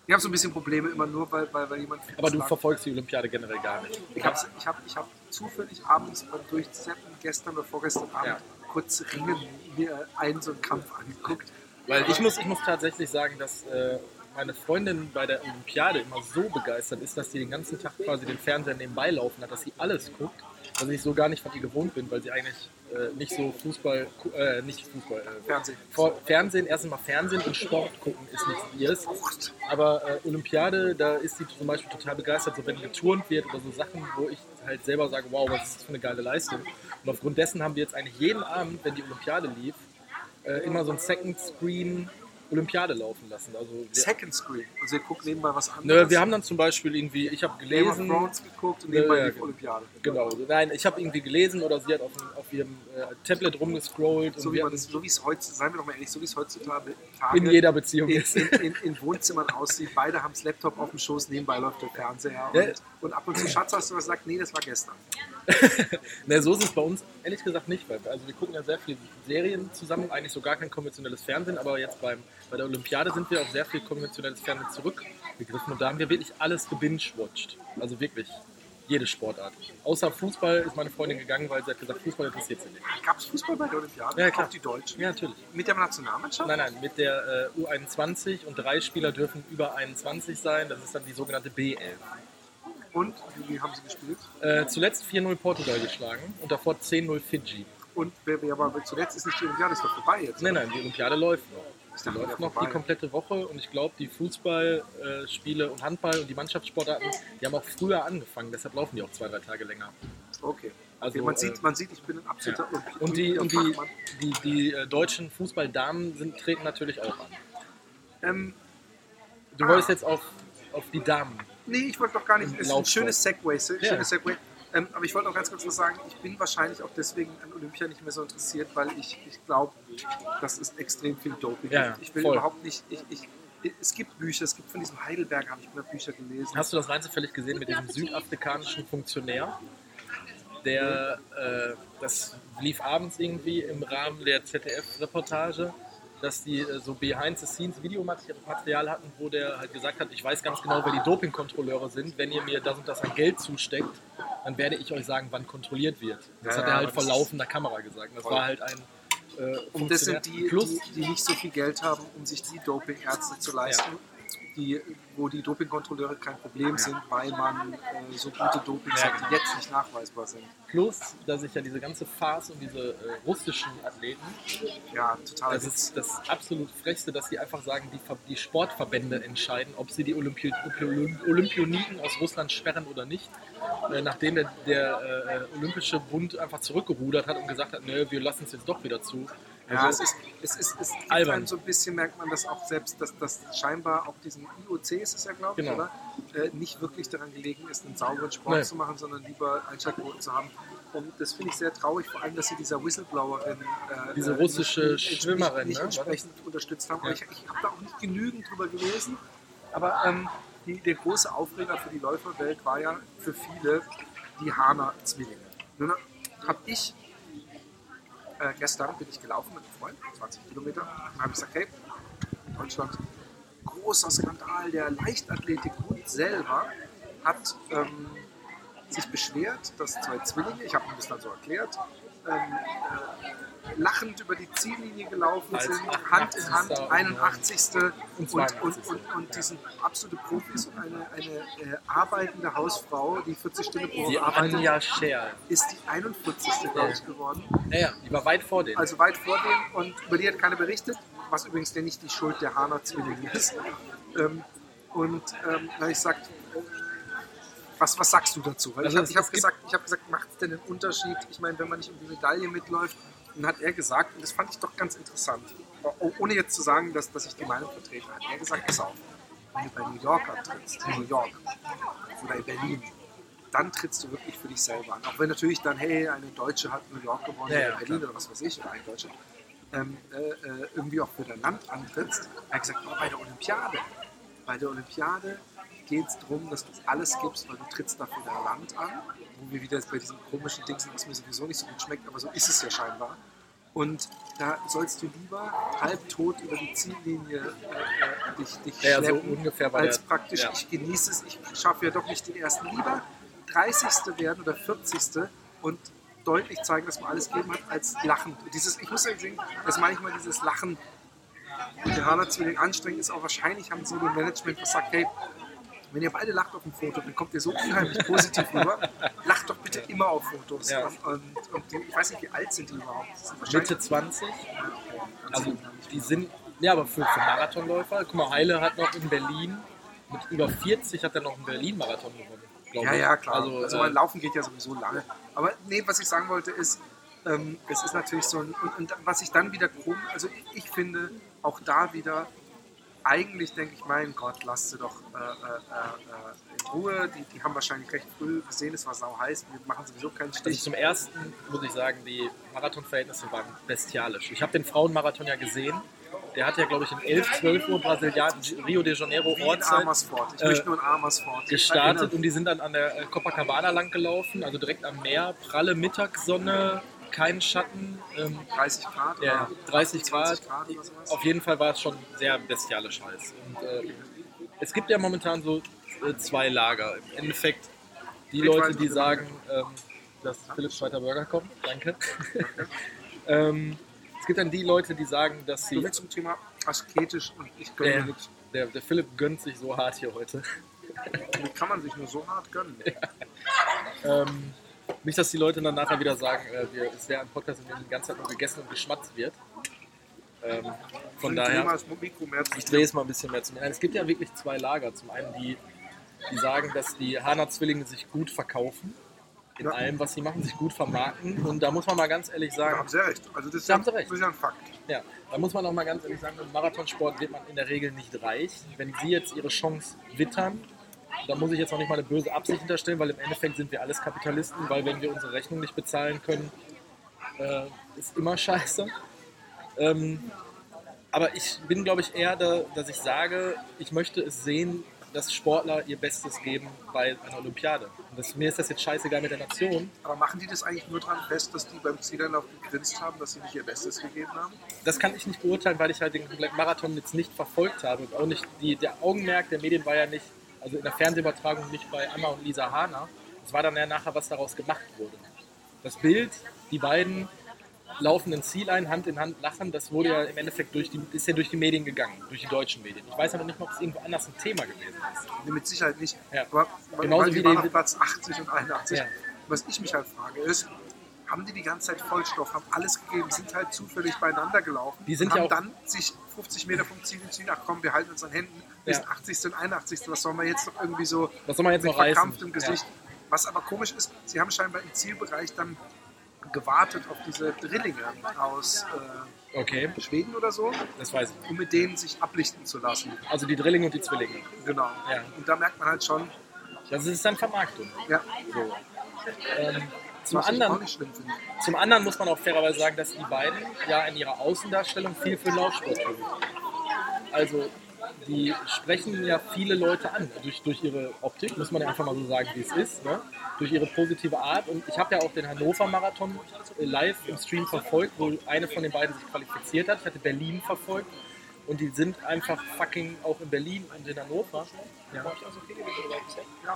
ich habe so ein bisschen Probleme immer nur, weil, weil, weil jemand. Aber du sagt- verfolgst die Olympiade generell gar nicht. ich habe ich hab, ich hab zufällig abends beim Durchzeppen gestern oder vorgestern Abend Ja. kurz Ringen mir einen so einen Kampf angeguckt. Weil ich muss, ich muss tatsächlich sagen, dass äh, meine Freundin bei der Olympiade immer so begeistert ist, dass sie den ganzen Tag quasi den Fernseher nebenbei laufen hat, dass sie alles guckt, was ich so gar nicht von ihr gewohnt bin, weil sie eigentlich äh, nicht so Fußball, äh, nicht Fußball, äh, Fernsehen. vor, Fernsehen, erst einmal Fernsehen und Sport gucken ist nicht ihrs. Wucht. Aber äh, Olympiade, da ist sie zum Beispiel total begeistert, so wenn geturnt wird oder so Sachen, wo ich halt selber sage, wow, was ist das für eine geile Leistung. Und aufgrund dessen haben wir jetzt eigentlich jeden Abend, wenn die Olympiade lief, äh, immer so ein Second Screen Olympiade laufen lassen. Also Second Screen. Also wir gucken nebenbei was anderes. ne, wir haben dann zum Beispiel irgendwie, ich habe Game of gelesen, geguckt und nebenbei ja, die Olympiade. genau, nein, ich habe irgendwie gelesen oder sie hat auf, auf ihrem äh, Tablet rumgescrollt So und wie es, so wie es heute, seien wir doch mal ehrlich, so wie es heutzutage in jeder Beziehung in, ist. in, in, in Wohnzimmern aussieht. Beide haben das Laptop auf dem Schoß, nebenbei läuft der Fernseher. Und, Ja. und ab und zu Schatz hast du was gesagt, nee, das war gestern. Ne, so ist es bei uns ehrlich gesagt nicht, weil also wir gucken ja sehr viele Serien zusammen, eigentlich so gar kein konventionelles Fernsehen, aber jetzt beim, bei der Olympiade sind wir auf sehr viel konventionelles Fernsehen zurückgegriffen und da haben wir wirklich alles gebingewatcht. Also wirklich Jede Sportart. Außer Fußball ist meine Freundin gegangen, weil sie hat gesagt, Fußball interessiert sie nicht. Gab es Fußball bei der Olympiade? Ja, klar. Auch die Deutschen? Ja, natürlich. Mit der Nationalmannschaft? Nein, nein, mit der äh, U21 und drei Spieler dürfen über 21 sein. Das ist dann die sogenannte B11. Und wie haben sie gespielt? Äh, zuletzt 4-0 Portugal geschlagen und davor 10-0 Fidji. Und aber zuletzt ist nicht die Olympiade, ist doch vorbei jetzt. Nein, nein, die Olympiade läuft noch. Ist Die läuft noch vorbei. die komplette Woche und ich glaube, die Fußballspiele und Handball und die Mannschaftssportarten, die haben auch früher angefangen, deshalb laufen die auch zwei, drei Tage länger. Okay. Also, okay man, äh, sieht, man sieht, ich bin ein absoluter Ja. Und die, und die, Fachmann. die, die äh, deutschen Fußballdamen sind, treten natürlich auch an. Ähm, Du Ah. wolltest jetzt auf, auf die Damen. Nee, ich wollte doch gar nicht. Es ist ein schönes Segway. Schönes Segway. Ähm, aber ich wollte noch ganz kurz was sagen. Ich bin wahrscheinlich auch deswegen an Olympia nicht mehr so interessiert, weil ich, ich glaube, das ist extrem viel Doping. Ja, ich will voll. überhaupt nicht. Ich, ich, es gibt Bücher, es gibt von diesem Heidelberg, habe ich mal Bücher gelesen. Hast du das rein zufällig gesehen mit diesem südafrikanischen Funktionär? Der, äh, das lief abends irgendwie im Rahmen der ZDF-Reportage, dass die äh, so Behind-the-Scenes-Videomaterial hatten, wo der halt gesagt hat, ich weiß ganz genau, wer die Dopingkontrolleure sind. Wenn ihr mir das und das an Geld zusteckt, dann werde ich euch sagen, wann kontrolliert wird. Das Ja, hat er ja, halt vor laufender Kamera gesagt. Das Voll. war halt ein äh, Und das sind die, Plus, die, die nicht so viel Geld haben, um sich die Dopingärzte zu leisten, die, wo die Dopingkontrolleure kein Problem sind, weil man äh, so gute Dopings Ja, hat, die jetzt nicht nachweisbar sind. plus, dass ich ja diese ganze Farce und diese äh, russischen Athleten Ja, total. Das ist das absolut Frechste, dass die einfach sagen, die, die Sportverbände entscheiden, ob sie die Olympi Olympi Olympioniken aus Russland sperren oder nicht. Äh, nachdem der, der äh, Olympische Bund einfach zurückgerudert hat und gesagt hat, nö, wir lassen es jetzt doch wieder zu. Ja, Also, es ist, es ist, es gibt Albern. einem so ein bisschen, merkt man das auch selbst, dass das scheinbar auch diesen IOC ist es ja, glaube ich, Genau. oder? Äh, nicht wirklich daran gelegen ist, einen sauberen Sport Nee. zu machen, sondern lieber Einschaltquoten zu haben. Und das finde ich sehr traurig, vor allem, dass sie dieser Whistleblowerin, äh, Diese äh, russische nicht, nicht, Schwimmerin, nicht ne? entsprechend unterstützt haben. Ja. ich, ich habe da auch nicht genügend drüber gelesen. Aber ähm, die, der große Aufreger für die Läuferwelt war ja für viele die Hana-Zwillinge. Nun habe ich äh, gestern bin ich gelaufen mit einem Freund, 20 Kilometer. Dann habe gesagt, hey, Deutschland, großer Skandal. Der Leichtathletikbund selber hat ähm, sich beschwert, dass zwei Zwillinge, ich habe ihm das dann so erklärt, ähm, äh, lachend über die Ziellinie gelaufen sind, Hand in Hand, 88. 81. Und Und, 82. und, und, die sind absolute Profis und eine, eine äh, arbeitende Hausfrau, die 40 Stunden pro Woche arbeitet, Anja Scherl. ist die 41. glaube ich geworden. Naja, die war weit vor denen. Also weit vor denen und über die hat keiner berichtet, was übrigens ja nicht die Schuld der Hana-Zwillinge ist. Ähm, und ähm, da ich gesagt, was, was sagst du dazu? Weil Also ich habe hab gesagt, ich hab gesagt macht es denn einen Unterschied? Ich meine, wenn man nicht um die Medaille mitläuft, dann hat er gesagt, und das fand ich doch ganz interessant, oh- ohne jetzt zu sagen, dass, dass ich die Meinung vertrete, hat er gesagt, pass auf, wenn du bei New York antrittst, in New York oder in Berlin, dann trittst du wirklich für dich selber an. Auch wenn natürlich dann, hey, eine Deutsche hat New York gewonnen Ja, ja, oder Berlin klar. oder was weiß ich, oder ein Deutscher, ähm, äh, äh, irgendwie auch für dein Land antrittst. Er hat gesagt, oh, bei der Olympiade. Bei der Olympiade geht es darum, dass du alles gibst, weil du trittst dafür dein Land an. Wo wir wieder bei diesen komischen Dingen sind, was mir sowieso nicht so gut schmeckt, aber so ist es ja scheinbar. Und da sollst du lieber halbtot über die Ziellinie äh, äh, dich, dich Ja, so schleppen, ungefähr war als der- praktisch, ja. ich genieße es, ich schaffe ja doch nicht den ersten. Lieber 30. werden oder 40. und deutlich zeigen, dass man alles gegeben hat, als lachend. Dieses, ich muss ja sehen, dass manchmal dieses Lachen mit der Hana-Zwilling anstrengend ist, aber wahrscheinlich haben sie dem Management gesagt, hey, wenn ihr beide lacht auf dem Foto, dann kommt ihr so unheimlich positiv rüber. Lacht doch bitte immer auf Fotos. Ja. Und, und, und die, ich weiß nicht, wie alt sind die überhaupt? Sind Mitte 20. Ja, okay. Also die sind, ja, aber für, für Marathonläufer. Guck mal, Heile hat noch in Berlin, mit über 40 hat er noch einen Berlin-Marathon gewonnen. Ja, ja, klar. Also, Also, äh, Laufen geht ja sowieso lange. Aber nee, was ich sagen wollte ist, ähm, es ist natürlich so ein, und, und was ich dann wieder krumm, also ich, ich finde auch da wieder, eigentlich denke ich, mein Gott, lasst sie doch äh, äh, äh, in Ruhe. Die, die haben wahrscheinlich recht früh gesehen, es war sau heiß, wir machen sowieso keinen Also Stich. zum ersten muss ich sagen, die Marathonverhältnisse waren bestialisch. Ich habe den Frauenmarathon ja gesehen. Der hat ja, glaube ich, um 11, 12 Uhr Brasilian, Rio de Janeiro Wie Ortszeit. Ich äh, möchte nur in Amersfoort. gestartet und die sind dann an der äh, Copacabana lang gelaufen, also direkt am Meer, pralle Mittagssonne, kein Schatten, ähm, 30 Grad ja, 30 Grad. 20 Grad. Auf jeden Fall war es schon sehr bestialisch heiß. Und, äh, es gibt ja momentan so äh, zwei Lager. Im Endeffekt die Leute, die sagen, ähm, dass Philips zweiter Burger kommt. Danke. ähm, es gibt dann die Leute, die sagen, dass Du sie. willst zum Thema asketisch und ich gönne Ja. mir nichts. Der, der Philipp gönnt sich so hart hier heute. Wie kann man sich nur so hart gönnen? Ähm, nicht, dass die Leute dann nachher wieder sagen, äh, wir, es wäre ein Podcast, in dem die ganze Zeit nur gegessen und geschmatzt wird. Ähm, von Ich daher, ich drehe es mal ein bisschen mehr zu mir. Nein, Es gibt ja wirklich zwei Lager. Zum einen die, die sagen, dass die Hana-Zwillinge sich gut verkaufen. In Ja. allem, was sie machen, sich gut vermarkten. Und da muss man mal ganz ehrlich Da sagen, haben Sie recht. Also das ist, Da ja, haben Sie recht. das ist ja ein Fakt. Ja, da muss man auch mal ganz ehrlich sagen, im Marathonsport wird man in der Regel nicht reich. Wenn Sie jetzt Ihre Chance wittern, da muss ich jetzt noch nicht mal eine böse Absicht hinterstellen, weil im Endeffekt sind wir alles Kapitalisten, weil wenn wir unsere Rechnung nicht bezahlen können, äh, ist immer scheiße. Ähm, aber ich bin, glaube ich, eher da, dass ich sage, ich möchte es sehen, dass Sportler ihr Bestes geben bei einer Olympiade. Und das, mir ist das jetzt scheißegal mit der Nation. Aber machen die das eigentlich nur daran fest, dass die beim Zieleinlauf gegrinst haben, dass sie nicht ihr Bestes gegeben haben? das kann ich nicht beurteilen, weil ich halt den Marathon jetzt nicht verfolgt habe. Und auch nicht die, der Augenmerk der Medien war ja nicht, also in der Fernsehübertragung nicht bei Anna und Lisa Hahner. Es war dann ja nachher, was daraus gemacht wurde. Das Bild, die beiden laufen ins Ziel ein, Hand in Hand lachen, das wurde ja im Endeffekt durch die, ist ja durch die Medien gegangen, durch die deutschen Medien. Ich weiß aber nicht ob es irgendwo anders ein Thema gewesen ist. Nee, mit Sicherheit nicht. Ja. Aber Genauso weil wie die waren die- auf Platz 80 und 81. Ja. Was ich mich halt frage ist, haben die die ganze Zeit Vollstoff, haben alles gegeben, sind halt zufällig beieinander gelaufen Die sind und ja haben auch- dann sich 50 Meter vom Ziel entschieden, ach komm, wir halten uns an Händen, bis Ja. 80. und 81. Was soll man jetzt noch irgendwie so Was soll man jetzt mit noch verkrampftem Gesicht. Was aber komisch ist, sie haben scheinbar im Zielbereich dann gewartet auf diese Drillinge aus Ja. Okay, äh, Schweden oder so, das weiß ich. um mit denen sich ablichten zu lassen. Also die Drillinge und die Zwillinge. Genau. Ja. Und da merkt man halt schon, Das ist dann Vermarktung. ja, So. Ähm, zum anderen. Zum anderen muss man auch fairerweise sagen, dass die beiden ja in ihrer Außendarstellung viel für Laufsport tun. Also die sprechen ja viele Leute an durch, durch ihre Optik, muss man ja einfach mal so sagen, wie es ist, ne? durch ihre positive Art. Und ich habe ja auch den Hannover-Marathon äh, live im Stream verfolgt, wo eine von den beiden sich qualifiziert hat. Ich hatte Berlin verfolgt und die sind einfach fucking auch in Berlin und in Hannover. Ja, Ja,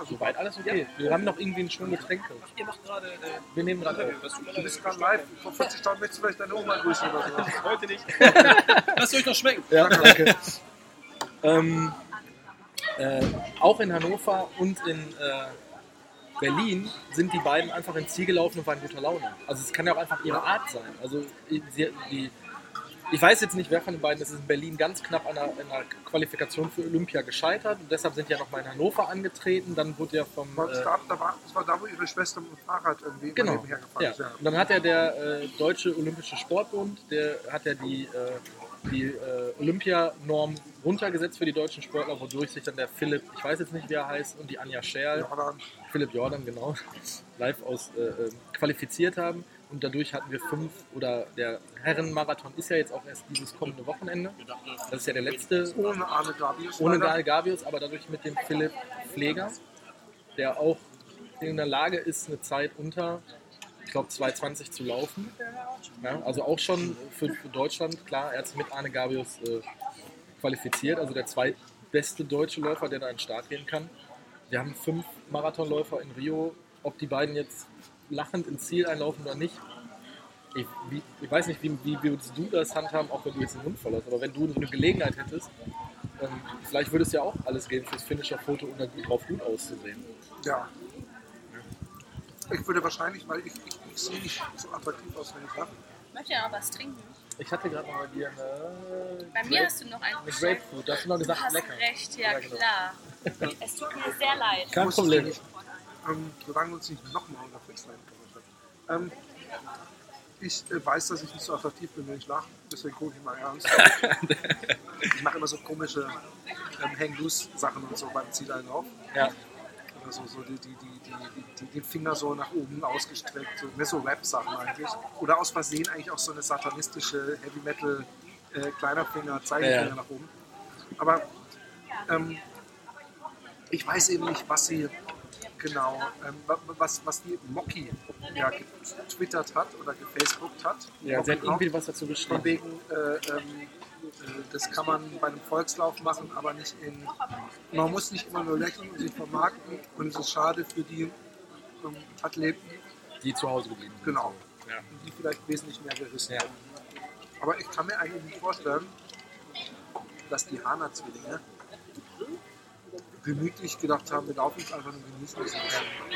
so soweit alles okay. Wir haben noch irgendwie einen Schwung Getränke. Ihr macht gerade. Äh, Wir nehmen gerade. Du bist gerade live. Vor 40 Tagen möchtest du vielleicht deine Oma grüßen oder so. heute nicht. Lasst euch doch schmecken. Ja, danke. ähm, äh, auch in Hannover und in äh, Berlin sind die beiden einfach ins Ziel gelaufen und waren guter Laune. Also es kann ja auch einfach ihre Art sein. Also ich- sie, die, ich weiß jetzt nicht, wer von den beiden ist in Berlin ganz knapp an einer, einer Qualifikation für Olympia gescheitert und deshalb sind die ja nochmal in Hannover angetreten. Dann wurde ja vom das, äh, da, da war, das war da, wo ihre Schwester mit dem Fahrrad irgendwie Genau. Ja. ist. Ja. Und dann hat ja der äh, Deutsche Olympische Sportbund, der hat ja die, äh, die äh, Olympianorm runtergesetzt für die deutschen Sportler, wodurch sich dann der Philipp, ich weiß jetzt nicht, wie er heißt, und die Anja Scherl, Ja, dann, Philipp Jordan, genau, live aus äh, äh, qualifiziert haben. Und dadurch hatten wir fünf, oder der Herrenmarathon ist ja jetzt auch erst dieses kommende Wochenende. Das ist ja der letzte ohne Arne Gabius. ohne. Gal Gavius, aber dadurch mit dem Philipp Pfleger, der auch in der Lage ist, eine Zeit unter, ich glaube, 2,20 zu laufen. Ja, also auch schon für, für Deutschland, klar, er hat sich mit Arne Gavius äh, qualifiziert, also der zweitbeste deutsche Läufer, der da in den Start gehen kann. Wir haben fünf Marathonläufer in Rio. Ob die beiden jetzt lachend ins Ziel einlaufen oder nicht, ich, wie, ich weiß nicht, wie, wie würdest du das handhaben, auch wenn du jetzt den Mund voll hast, aber wenn du eine Gelegenheit hättest, ähm, vielleicht würde es ja auch alles geben fürs Finisher-Foto, um da gut, drauf gut auszusehen. Ja. Ich würde wahrscheinlich, weil ich, ich, ich sehe nicht so attraktiv aus, wenn ich lache. Möchte ja noch was trinken. Ich hatte gerade noch bei dir eine, Bei mir hast du noch einen eine Grapefruit, da hast du noch Du gesagt, hast lecker. recht, ja, Ja, genau. klar. Es tut mir sehr leid. Kein Problem. Ähm, solange uns nicht nochmal unter kommen. Ähm, ich äh, weiß, dass ich nicht so attraktiv bin, wenn ich lache, deswegen gucke ich mal ernst. ich mache immer so komische ähm, Hang-Loose-Sachen und so beim Zieleinlauf. Ja, Oder so, so die, die, die, die, die, die, den Finger so nach oben ausgestreckt, so, mehr so Rap-Sachen eigentlich. Oder aus Versehen eigentlich auch so eine satanistische Heavy Metal äh, kleiner Finger, Zeigefinger Ja. nach oben. Aber ähm, ich weiß eben nicht, was sie genau, ähm, wa- was, was die Mocky ja, getwittert hat oder gefacebookt hat. ja sie hat irgendwie was dazu geschrieben. wegen, äh, ähm, äh, das kann man bei einem Volkslauf machen, aber nicht in. Man muss nicht immer nur lächeln und sich vermarkten und es ist schade für die ähm, Athleten, Die zu Hause geblieben sind. Genau. Ja. die vielleicht wesentlich mehr gerissen Ja. haben. Aber ich kann mir eigentlich nicht vorstellen, dass die Hana-Zwillinge gemütlich gedacht haben, wir laufen jetzt einfach nur genießen.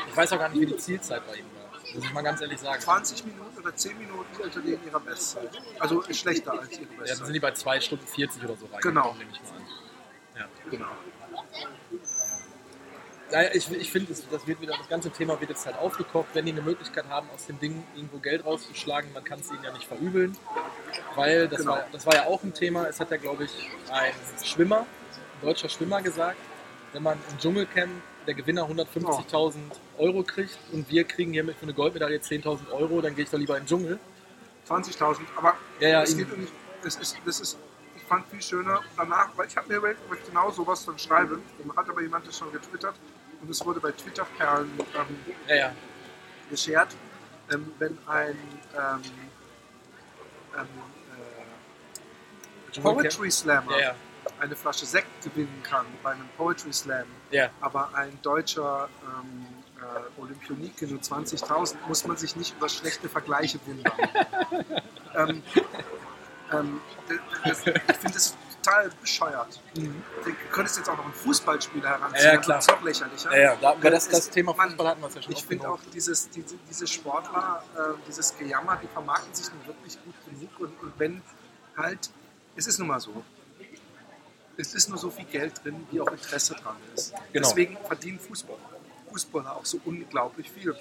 Ich weiß auch gar nicht, wie die Zielzeit bei ihm war. Muss ich mal ganz ehrlich sagen. 20 Minuten oder 10 Minuten unter denen ihrer Bestzeit. Also schlechter als ihre Ja, dann sind Bestzeit. die bei 2 Stunden 40 oder so rein. Genau. Nehme ich mal an. Genau. Naja, ich, ich finde, das, das wird wieder, das ganze Thema wird jetzt halt aufgekocht, wenn die eine Möglichkeit haben, aus dem Ding irgendwo Geld rauszuschlagen, man kann es ihnen ja nicht verübeln. Weil das, Genau. war, das war ja auch ein Thema, es hat ja, glaube ich, ein Schwimmer, ein deutscher Schwimmer gesagt, wenn man im Dschungelcamp der Gewinner 150.000 Euro kriegt und wir kriegen hiermit für eine Goldmedaille 10.000 Euro, dann gehe ich doch lieber in den Dschungel. 20.000, aber Ja, ja, es geht um es ist, das ist, ich fand viel schöner danach, weil ich habe mir überlegt, ob ich genau sowas dann schreibe. Dann hat aber jemand das schon getwittert und es wurde bei Twitter-Perlen ähm, Ja, ja. geshared, ähm, wenn ein ähm, ähm, äh? Poetry Slammer. Eine Flasche Sekt gewinnen kann bei einem Poetry Slam, Ja, aber ein deutscher ähm, äh, Olympionike nur 20.000, muss man sich nicht über schlechte Vergleiche wundern. ähm, ähm, das, ich finde das total bescheuert. Du könntest jetzt auch noch einen Fußballspieler heranziehen, Ja, ja, klar. wird's noch lächerlicher. ja, ja. Da, aber das, das Thema man- Fußball hatten wir ja schon Ich finde auch dieses, diese, diese Sportler, äh, dieses Gejammer, die vermarkten sich nun wirklich gut genug. Und, und wenn halt, es ist nun mal so, es ist nur so viel Geld drin, wie auch Interesse dran ist. Genau. Deswegen verdienen Fußballer, Fußballer auch so unglaublich viel.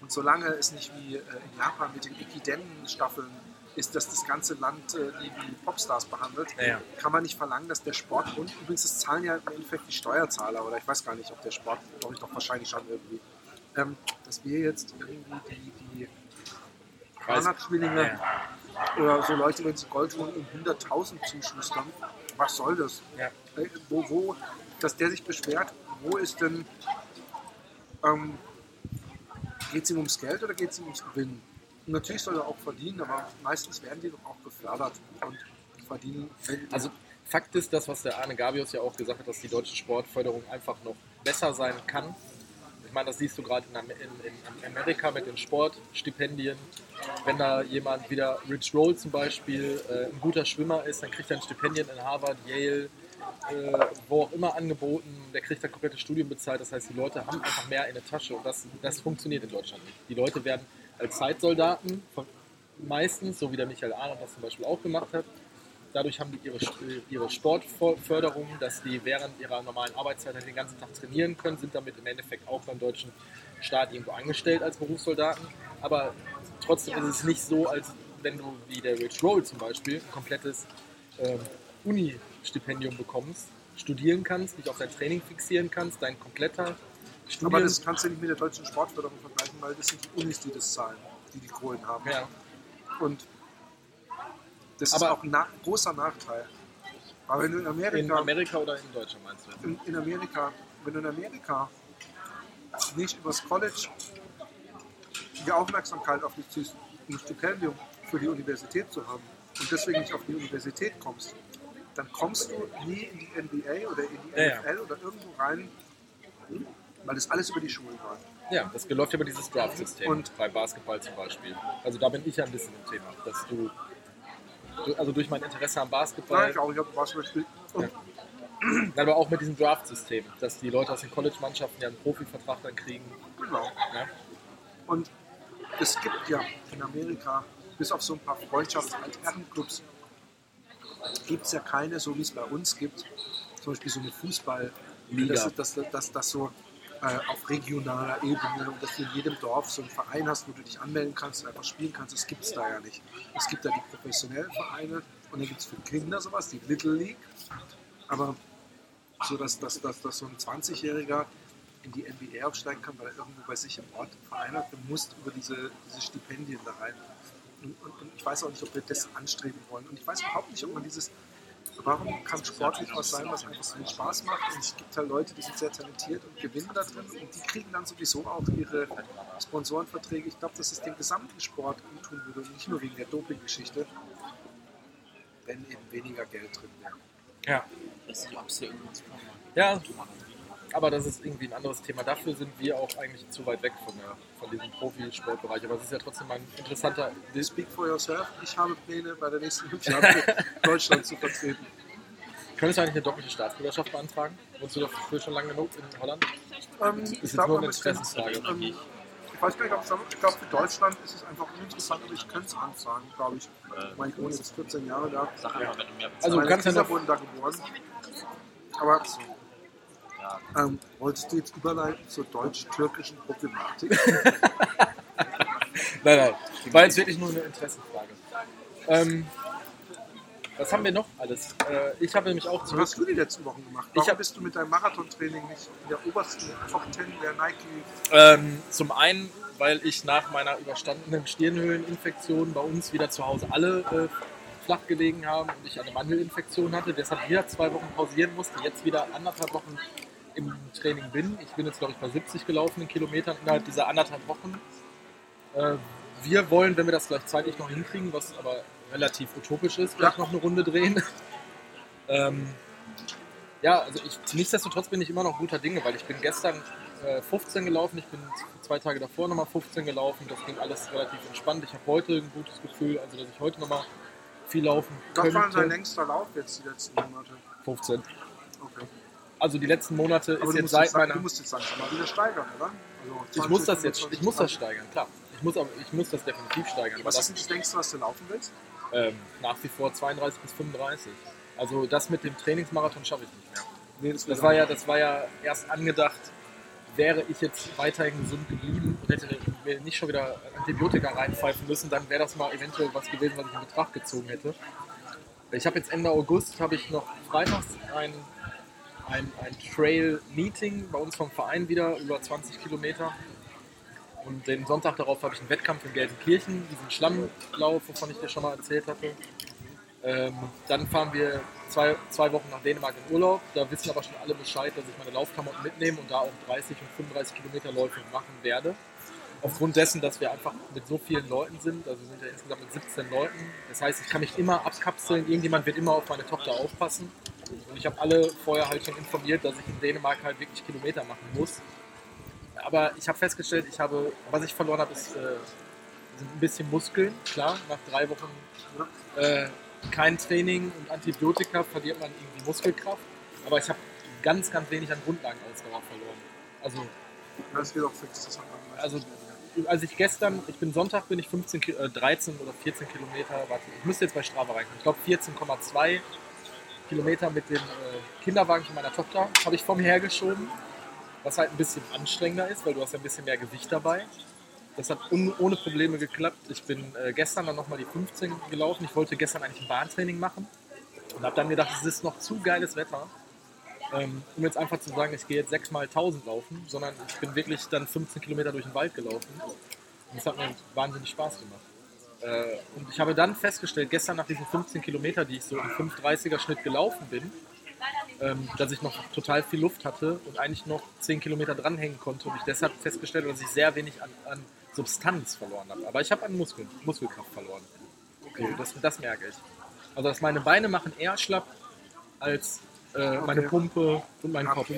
Und solange es nicht wie äh, in Japan mit den Ikiden-Staffeln ist, dass das ganze Land äh, die wie Popstars behandelt, Ja, kann man nicht verlangen, dass der Sport und übrigens das zahlen ja im Endeffekt die Steuerzahler oder ich weiß gar nicht, ob der Sport, glaube ich doch wahrscheinlich schon irgendwie, ähm, dass wir jetzt irgendwie die, die Ja, ja. oder so Leute, wenn sie Gold holen, um 100.000 zuschustern. Was soll das? Ja. Äh, Wo, wo, dass der sich beschwert, wo ist denn, ähm, geht es ihm ums Geld oder geht es ihm ums Gewinnen? Und natürlich soll er auch verdienen, aber meistens werden die doch auch gefördert und verdienen. Also Fakt ist das, was der Arne Gabius ja auch gesagt hat, dass die deutsche Sportförderung einfach noch besser sein kann. Ich meine, das siehst du gerade in, in, in Amerika mit den Sportstipendien. Wenn da jemand wieder Rich Roll zum Beispiel äh, ein guter Schwimmer ist, dann kriegt er ein Stipendium in Harvard, Yale, äh, wo auch immer angeboten. Der kriegt ein komplettes Studium bezahlt. Das heißt, die Leute haben einfach mehr in der Tasche und das, das funktioniert in Deutschland nicht. Die Leute werden als Zeitsoldaten meistens, so wie der Michael Arnold das zum Beispiel auch gemacht hat, Dadurch haben die ihre, ihre Sportförderung, dass die während ihrer normalen Arbeitszeit halt den ganzen Tag trainieren können, sind damit im Endeffekt auch beim deutschen Staat irgendwo angestellt als Berufssoldaten. Aber trotzdem ist es nicht so, als wenn du wie der Rich Roll zum Beispiel ein komplettes ähm, Uni-Stipendium bekommst, studieren kannst, dich auf dein Training fixieren kannst, dein kompletter Studien... Aber das kannst du nicht mit der deutschen Sportförderung vergleichen, weil das sind die Unis, die das zahlen, die die Kohlen haben. ja, Und das Aber- ist auch ein na großer Nachteil. Aber wenn du in Amerika, in Amerika oder in Deutschland meinst du? in, in Amerika, wenn du in Amerika nicht übers College die Aufmerksamkeit auf dich ziehst, um ein Stipendium für die Universität zu haben und deswegen nicht auf die Universität kommst, dann kommst du nie in die NBA oder in die Ja, ja. NFL oder irgendwo rein, weil das alles über die Schulen läuft. Ja, das läuft ja über dieses Draft-System. Und- bei Basketball zum Beispiel. Also da bin ich ja ein bisschen im Thema, dass du also durch mein Interesse am Basketball, ich auch, ich habe Basketball gespielt. Und aber auch mit diesem Draft-System, dass die Leute aus den College-Mannschaften ja einen Profivertrag dann kriegen. Genau. Ja? Und es gibt ja in Amerika, bis auf so ein paar Freundschafts-Altherrenclubs, gibt es ja keine, so wie es bei uns gibt, zum Beispiel so eine Fußball, Liga. dass das, das, das, das so äh, auf regionaler Ebene und dass du in jedem Dorf so einen Verein hast, wo du dich anmelden kannst und einfach spielen kannst, das gibt es da ja nicht. Es gibt da die professionellen Vereine und dann gibt es für Kinder sowas, die Little League, aber so, dass, dass, dass, dass so ein 20-Jähriger in die NBA aufsteigen kann, weil er irgendwo bei sich im Ort einen Verein hat, du musst über diese, diese Stipendien da rein. Und, und, und ich weiß auch nicht, ob wir das anstreben wollen. Und ich weiß überhaupt nicht, ob man dieses, warum kann Sport nicht was sein, was einfach so einen Spaß macht. Und es gibt halt Leute, die sind sehr talentiert und gewinnen da drin und die kriegen dann sowieso auch ihre Sponsorenverträge. Ich glaube, dass es den gesamten Sport gut tun würde und nicht nur wegen der Doping-Geschichte, wenn eben weniger Geld drin wäre. Ja. Das ist, ob es hier irgendwas kann. Ja, aber das ist irgendwie ein anderes Thema. Dafür sind wir auch eigentlich zu weit weg von, der, von diesem Profisportbereich. Aber es ist ja trotzdem ein interessanter. Speak for yourself. Ich habe Pläne, bei der nächsten Olympiade Deutschland zu vertreten. Könntest du eigentlich eine doppelte Staatsbürgerschaft beantragen? Wohnst du dafür schon lange genug in Holland? Ähm, Ist ich jetzt nur eine Interessensfrage. ähm, ich weiß gar nicht, ob es ich glaube, für Deutschland ist es einfach uninteressant, aber ich könnte es anfragen, glaube ich. Ich meine, ich wohne jetzt 14 Jahre da. Sag einfach, wenn du mehr Also du Meine kannst ja Kinder noch. wurden da geboren. Aber ähm, wolltest du jetzt überleiten zur deutsch-türkischen Problematik? Nein, nein. War jetzt wirklich nur eine Interessenfrage. Ähm, was haben wir noch alles? Äh, ich habe nämlich auch Was zurück. hast du die letzten Wochen gemacht? Ich Warum hab- bist du mit deinem Marathontraining nicht in der obersten Top 10 der Nike? Ähm, zum einen, weil ich nach meiner überstandenen Stirnhöhleninfektion bei uns wieder zu Hause alle äh, flach gelegen haben und ich eine Mandelinfektion hatte, deshalb wieder zwei Wochen pausieren musste, jetzt wieder anderthalb Wochen im Training bin. Ich bin jetzt, glaube ich, bei 70 gelaufenen Kilometern innerhalb dieser anderthalb Wochen. Äh, wir wollen, wenn wir das gleichzeitig noch hinkriegen, was aber relativ utopisch ist, gleich noch eine Runde drehen. ähm, ja, also ich, nichtsdestotrotz bin ich immer noch guter Dinge, weil ich bin gestern äh, 15 gelaufen, ich bin zwei Tage davor nochmal 15 gelaufen, das ging alles relativ entspannt. Ich habe heute ein gutes Gefühl, also dass ich heute nochmal viel laufen Was war denn dein könnte. längster Lauf jetzt die letzten Monate? 15. Okay. Also die letzten Monate ist jetzt seit jetzt, meiner... du musst jetzt langsam mal wieder steigern, oder? Also Ich 20, muss das jetzt, 25, ich muss das 30. steigern, klar. Ich muss, aber, ich muss das definitiv steigern. Aber Was das, ist denn das längste, was du laufen willst? ähm, nach wie vor 32 bis 35. Also das mit dem Trainingsmarathon schaffe ich nicht mehr. Nee, Das war ja, das war ja erst angedacht, wäre ich jetzt weiterhin gesund geblieben und hätte mir nicht schon wieder Antibiotika reinpfeifen müssen, dann wäre das mal eventuell was gewesen, was ich in Betracht gezogen hätte. Ich habe jetzt Ende August habe ich noch freitags ein, ein, ein Trail-Meeting bei uns vom Verein wieder über 20 Kilometer. Und den Sonntag darauf habe ich einen Wettkampf in Gelsenkirchen, diesen Schlammlauf, wovon ich dir schon mal erzählt hatte. Ähm, dann fahren wir zwei, zwei Wochen nach Dänemark in Urlaub. Da wissen aber schon alle Bescheid, dass ich meine Laufklamotten mitnehme und da auch 30 und 35 Kilometer Läufe machen werde. Aufgrund dessen, dass wir einfach mit so vielen Leuten sind, also wir sind ja insgesamt mit 17 Leuten. Das heißt, ich kann mich immer abkapseln, irgendjemand wird immer auf meine Tochter aufpassen. Und ich habe alle vorher halt schon informiert, dass ich in Dänemark halt wirklich Kilometer machen muss. Aber ich habe festgestellt, ich habe, was ich verloren habe, ist, äh, sind ein bisschen Muskeln. Klar, nach drei Wochen äh, kein Training und Antibiotika verliert man irgendwie Muskelkraft. Aber ich habe ganz, ganz wenig an Grundlagenausdauer verloren. Also, Das wird auch fix, das hat man also als ich gestern, ich bin Sonntag, bin ich 15, Ki- äh, 13 oder 14 Kilometer, warte, ich müsste jetzt bei Strava reinkommen. Ich glaube 14,2 Kilometer mit dem äh, Kinderwagen von meiner Tochter habe ich vom hergeschoben, was halt ein bisschen anstrengender ist, weil du hast ja ein bisschen mehr Gewicht dabei. Das hat ohne Probleme geklappt. Ich bin äh, gestern dann nochmal die 15 gelaufen. Ich wollte gestern eigentlich ein Bahntraining machen und habe dann gedacht, es ist noch zu geiles Wetter, ähm, um jetzt einfach zu sagen, ich gehe jetzt 6 mal 1000 laufen, sondern ich bin wirklich dann 15 Kilometer durch den Wald gelaufen. Und das hat mir wahnsinnig Spaß gemacht. Äh, und ich habe dann festgestellt, gestern nach diesen 15 Kilometer, die ich so im 5,30er Schnitt gelaufen bin, ähm, dass ich noch total viel Luft hatte und eigentlich noch 10 Kilometer dranhängen konnte und ich deshalb festgestellt habe, dass ich sehr wenig an, an Substanz verloren habe. Aber ich habe an Muskeln, Muskelkraft verloren. Okay, das, das merke ich. Also dass meine Beine machen eher schlapp als äh, meine Okay. Pumpe und mein Ja, Kopf.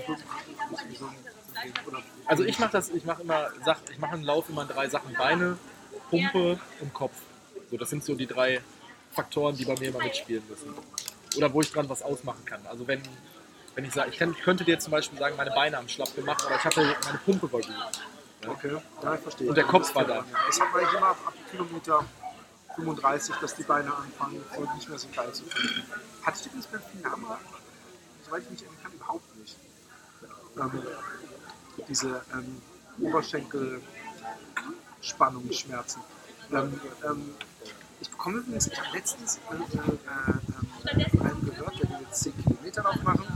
Also ich mache das, ich mache immer, ich mache einen Lauf immer in drei Sachen: Beine, Pumpe und Kopf. So, das sind so die drei Faktoren, die bei mir immer mitspielen müssen. Oder wo ich dran was ausmachen kann. Also wenn, wenn ich sage, ich, kann, ich könnte dir zum Beispiel sagen, meine Beine haben schlapp gemacht, aber ich hatte meine Pumpe war gut. Okay, ja, ich verstehe. Und der Kopf war da. Das hat man immer ab, ab Kilometer 35, dass die Beine anfangen, so nicht mehr so geil zu finden. Hattest du das beim Finama, soweit ich mich erinnern kann, überhaupt nicht? Ähm, diese ähm, Oberschenkel-Spannungsschmerzen. Ähm, ähm, ich bekomme übrigens, ich habe letztens äh, äh, äh, einen gehört, der will jetzt 10 Kilometer Lauf machen.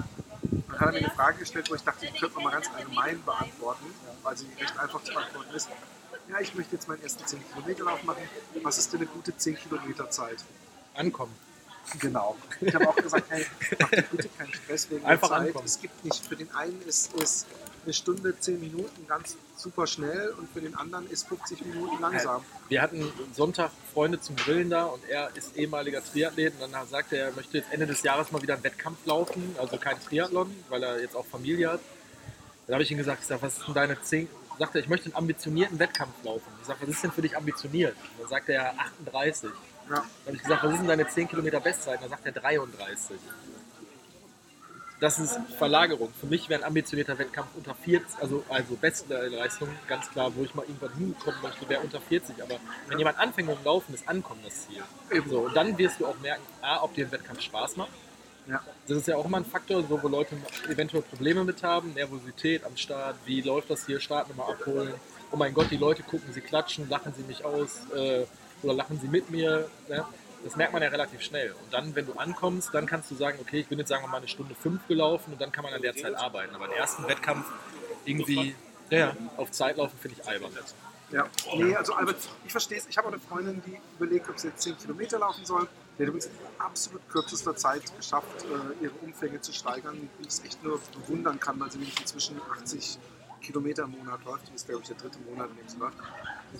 Dann hat er mir eine Frage gestellt, wo ich dachte, die könnte man mal ganz allgemein beantworten, weil sie recht einfach zu beantworten ist. Ja, ich möchte jetzt meinen ersten 10 Kilometer Lauf machen. Was ist denn eine gute 10 Kilometer Zeit? Ankommen. Genau. Ich habe auch gesagt, hey, mach dir bitte keinen Stress wegen Einfach der Zeit. ankommen. Es gibt nicht, für den einen ist, ist eine Stunde, 10 Minuten ganz super schnell und für den anderen ist 50 Minuten langsam. Wir hatten Sonntag Freunde zum Grillen da und er ist ehemaliger Triathlet und dann sagte er, er möchte jetzt Ende des Jahres mal wieder einen Wettkampf laufen, also kein Triathlon, weil er jetzt auch Familie hat. Dann habe ich ihm gesagt, ich sag, was ist denn deine 10, sagt er, ich möchte einen ambitionierten Wettkampf laufen. Ich sage, was ist denn für dich ambitioniert? Und dann sagt er 38. Ja. Dann habe ich gesagt, was ist denn deine 10 Kilometer Bestzeit? Dann sagt er 33. Das ist Verlagerung. Für mich wäre ein ambitionierter Wettkampf unter 40, also, also Bestleistung, ganz klar, wo ich mal irgendwann hinkommen möchte, wäre unter 40. Aber wenn jemand anfängt mit dem Laufen, ist Ankommen das Ziel. Eben. So, und dann wirst du auch merken, A, ob dir ein Wettkampf Spaß macht. Ja. Das ist ja auch immer ein Faktor, so, wo Leute eventuell Probleme mit haben, Nervosität am Start, wie läuft das hier, Startnummer abholen. Oh mein Gott, die Leute gucken, sie klatschen, lachen sie mich aus äh, oder lachen sie mit mir. Ne? Das merkt man ja relativ schnell. Und dann, wenn du ankommst, dann kannst du sagen, okay, ich bin jetzt sagen wir mal eine Stunde fünf gelaufen und dann kann man an der Zeit arbeiten. Aber den ersten Wettkampf irgendwie ja, ja, auf Zeit laufen, finde ich albern. Ja, nee, also Albert, ich verstehe es. Ich habe auch eine Freundin, die überlegt, ob sie jetzt 10 Kilometer laufen soll. Die hat übrigens in absolut kürzester Zeit geschafft, äh, ihre Umfänge zu steigern, wie ich es echt nur bewundern kann, weil sie nämlich inzwischen 80 Kilometer im Monat läuft. Das ist, glaube ich, der dritte Monat, in dem sie läuft.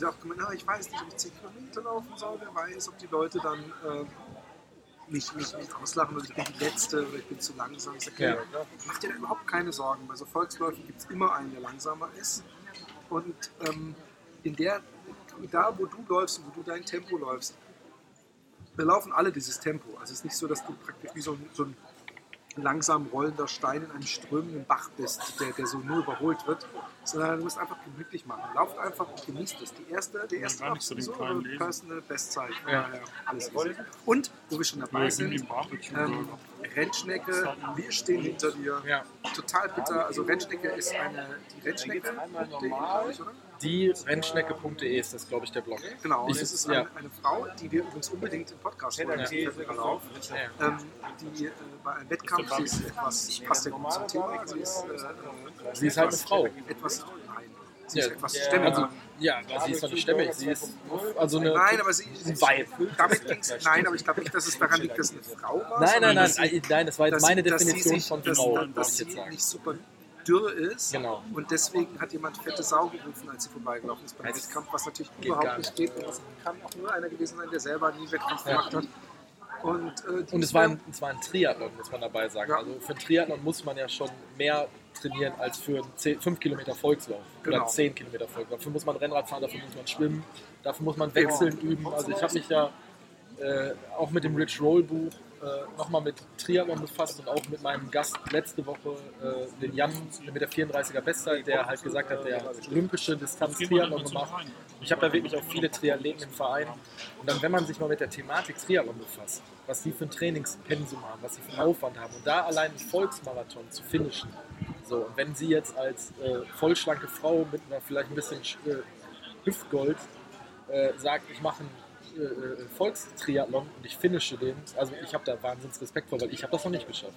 Auch gemeint, "Ah, ich weiß nicht, ob ich 10 Kilometer laufen soll. Wer weiß, ob die Leute dann äh, mich, mich, mich auslachen und ich bin die Letzte oder ich bin zu langsam. Ich sag, Ja. Mach dir da überhaupt keine Sorgen. Bei so Volksläufen gibt es immer einen, der langsamer ist. Und ähm, in der, da wo du läufst und wo du dein Tempo läufst, wir laufen alle dieses Tempo. Also es ist nicht so, dass du praktisch wie so ein, so ein langsam rollender Stein in einem strömenden Bach bist, der, der so nur überholt wird, sondern du musst einfach gemütlich machen. Lauft einfach und genießt es. Die erste, die erste nicht so. Personal Bestzeit. Ja. Ja. alles easy. Und, wo wir schon dabei sind ähm, Rennschnecke, wir stehen hinter dir. Ja. Total bitter. Also Rennschnecke ist eine, die Rennschnecke, ich, oder? Die Rennschnecke.de ist das, glaube ich, der Blog. Genau, Ich- es ist ja. eine, eine Frau, die wir übrigens unbedingt im Podcast wollen. Ja. Die. Ja. Ähm, die äh, bei einem Wettkampf, sie ist etwas, passt ja gut zum Thema, sie ist, äh, äh, Sie ist halt eine Frau. etwas, nein, sie Ja, ist etwas stämmiger. Also, ja, aber sie ist doch nicht stämmig. Sie ist also eine. nein, aber sie, ein Weib. damit ging's, nein, aber ich glaube nicht, dass es daran liegt, dass es eine Frau war. Nein, nein, nein, dass nein, das war jetzt dass- meine dass Definition von dass, Frau, dass ich sie nicht super dürr ist Genau. und deswegen hat jemand fette Sau gerufen, als sie vorbeigelaufen ist beim Das Wettkampf, was natürlich überhaupt nicht geht und das kann auch nur einer gewesen sein, der selber nie Wettkampf gemacht hat. Und, äh, Und es war, ein, es war ein Triathlon, muss man dabei sagen. Ja. Also für einen Triathlon muss man ja schon mehr trainieren als für einen 5 Kilometer Volkslauf Genau. oder 10 Kilometer Volkslauf. Dafür muss man Rennrad fahren, dafür muss man schwimmen, dafür muss man wechseln üben. Also ich habe mich ja äh, auch mit dem Rich Roll Buch äh, nochmal mit Triathlon befasst und auch mit meinem Gast letzte Woche, äh, den Jan mit der 34er Bestzeit, der halt gesagt hat, der hat olympische Distanz Triathlon gemacht. Ich habe da wirklich auch viele Triathleten im Verein. Und dann, wenn man sich mal mit der Thematik Triathlon befasst, was die für ein Trainingspensum haben, was sie für einen Aufwand haben und da allein einen Volksmarathon zu finishen. So, und wenn sie jetzt als äh, vollschlanke Frau mit einer vielleicht ein bisschen äh, Hüftgold äh, sagt, ich mache einen äh, äh, Volkstriathlon und ich finische den, also ich habe da wahnsinns Respekt vor, weil ich habe das noch nicht geschafft.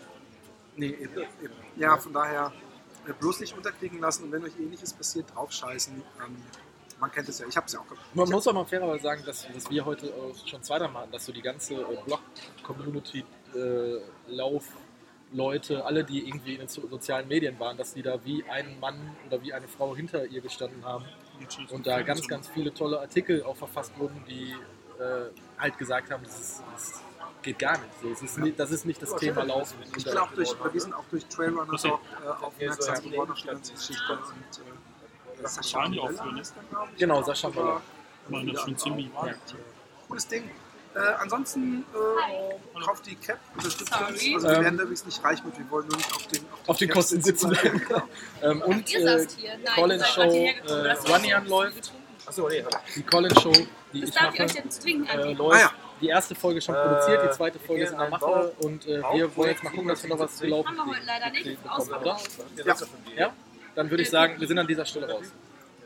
Nee, eben, eben. Ja, von daher äh, bloß nicht unterkriegen lassen und wenn euch ähnliches passiert, draufscheißen. Ähm, man kennt es ja, ich habe es ja auch gemacht. Man muss auch mal fairerweise sagen, dass, dass wir heute äh, schon zweimal hatten, dass so die ganze äh, Blog-Community, äh, alle, die irgendwie in den so sozialen Medien waren, dass die da wie ein Mann oder wie eine Frau hinter ihr gestanden haben und da ganz, ganz viele tolle Artikel auch verfasst wurden, die äh, halt gesagt haben, das, ist, das geht gar nicht. So, es ist nicht das ist nicht das Thema Laufen. Ich bin auch durch, wir sind auch durch Trailrunner Talk äh, aufmerksam geworden auf die ganze Geschichte. Und, äh, das Waren auch für Instagram? Genau, Sascha Möller. Meine, das schon ziemlich Ja. cooles Ding. Äh, ansonsten äh, kauft die Cap, unterstützt uns. Also wir Ähm, werden da übrigens nicht reich mit, wir wollen nur nicht auf den, Auf den Cap Kosten sitzen bleiben. Ähm, und äh, Colin Show, äh, Das Runny so läuft. getrunken. Achso, nee, die Colin Show, die Das ich darf ich euch mache, jetzt trinken äh, läuft. Ah, ja. Die erste Folge schon Äh, produziert, die zweite Folge ist in der Mache und äh, wir wollen jetzt mal gucken, dass wir noch was zu laufen Haben wir heute leider nicht. bekommen, oder? Ja, Ja? Dann würde ich sagen, wir sind an dieser Stelle raus.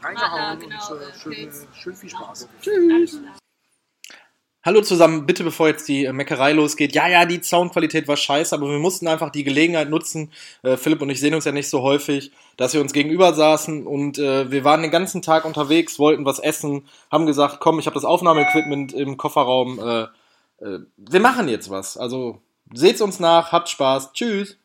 reingehauen Ah, genau, und äh, schön, schön viel Spaß. Klar. Hallo zusammen, bitte bevor jetzt die äh, Meckerei losgeht. Ja, ja, die Soundqualität war scheiße, aber wir mussten einfach die Gelegenheit nutzen. Äh, Philipp und ich sehen uns ja nicht so häufig, dass wir uns gegenüber saßen und äh, wir waren den ganzen Tag unterwegs, wollten was essen, haben gesagt, komm, ich habe das Aufnahmeequipment im Kofferraum. Äh, äh, wir machen jetzt was. Also seht's uns nach, habt Spaß, tschüss.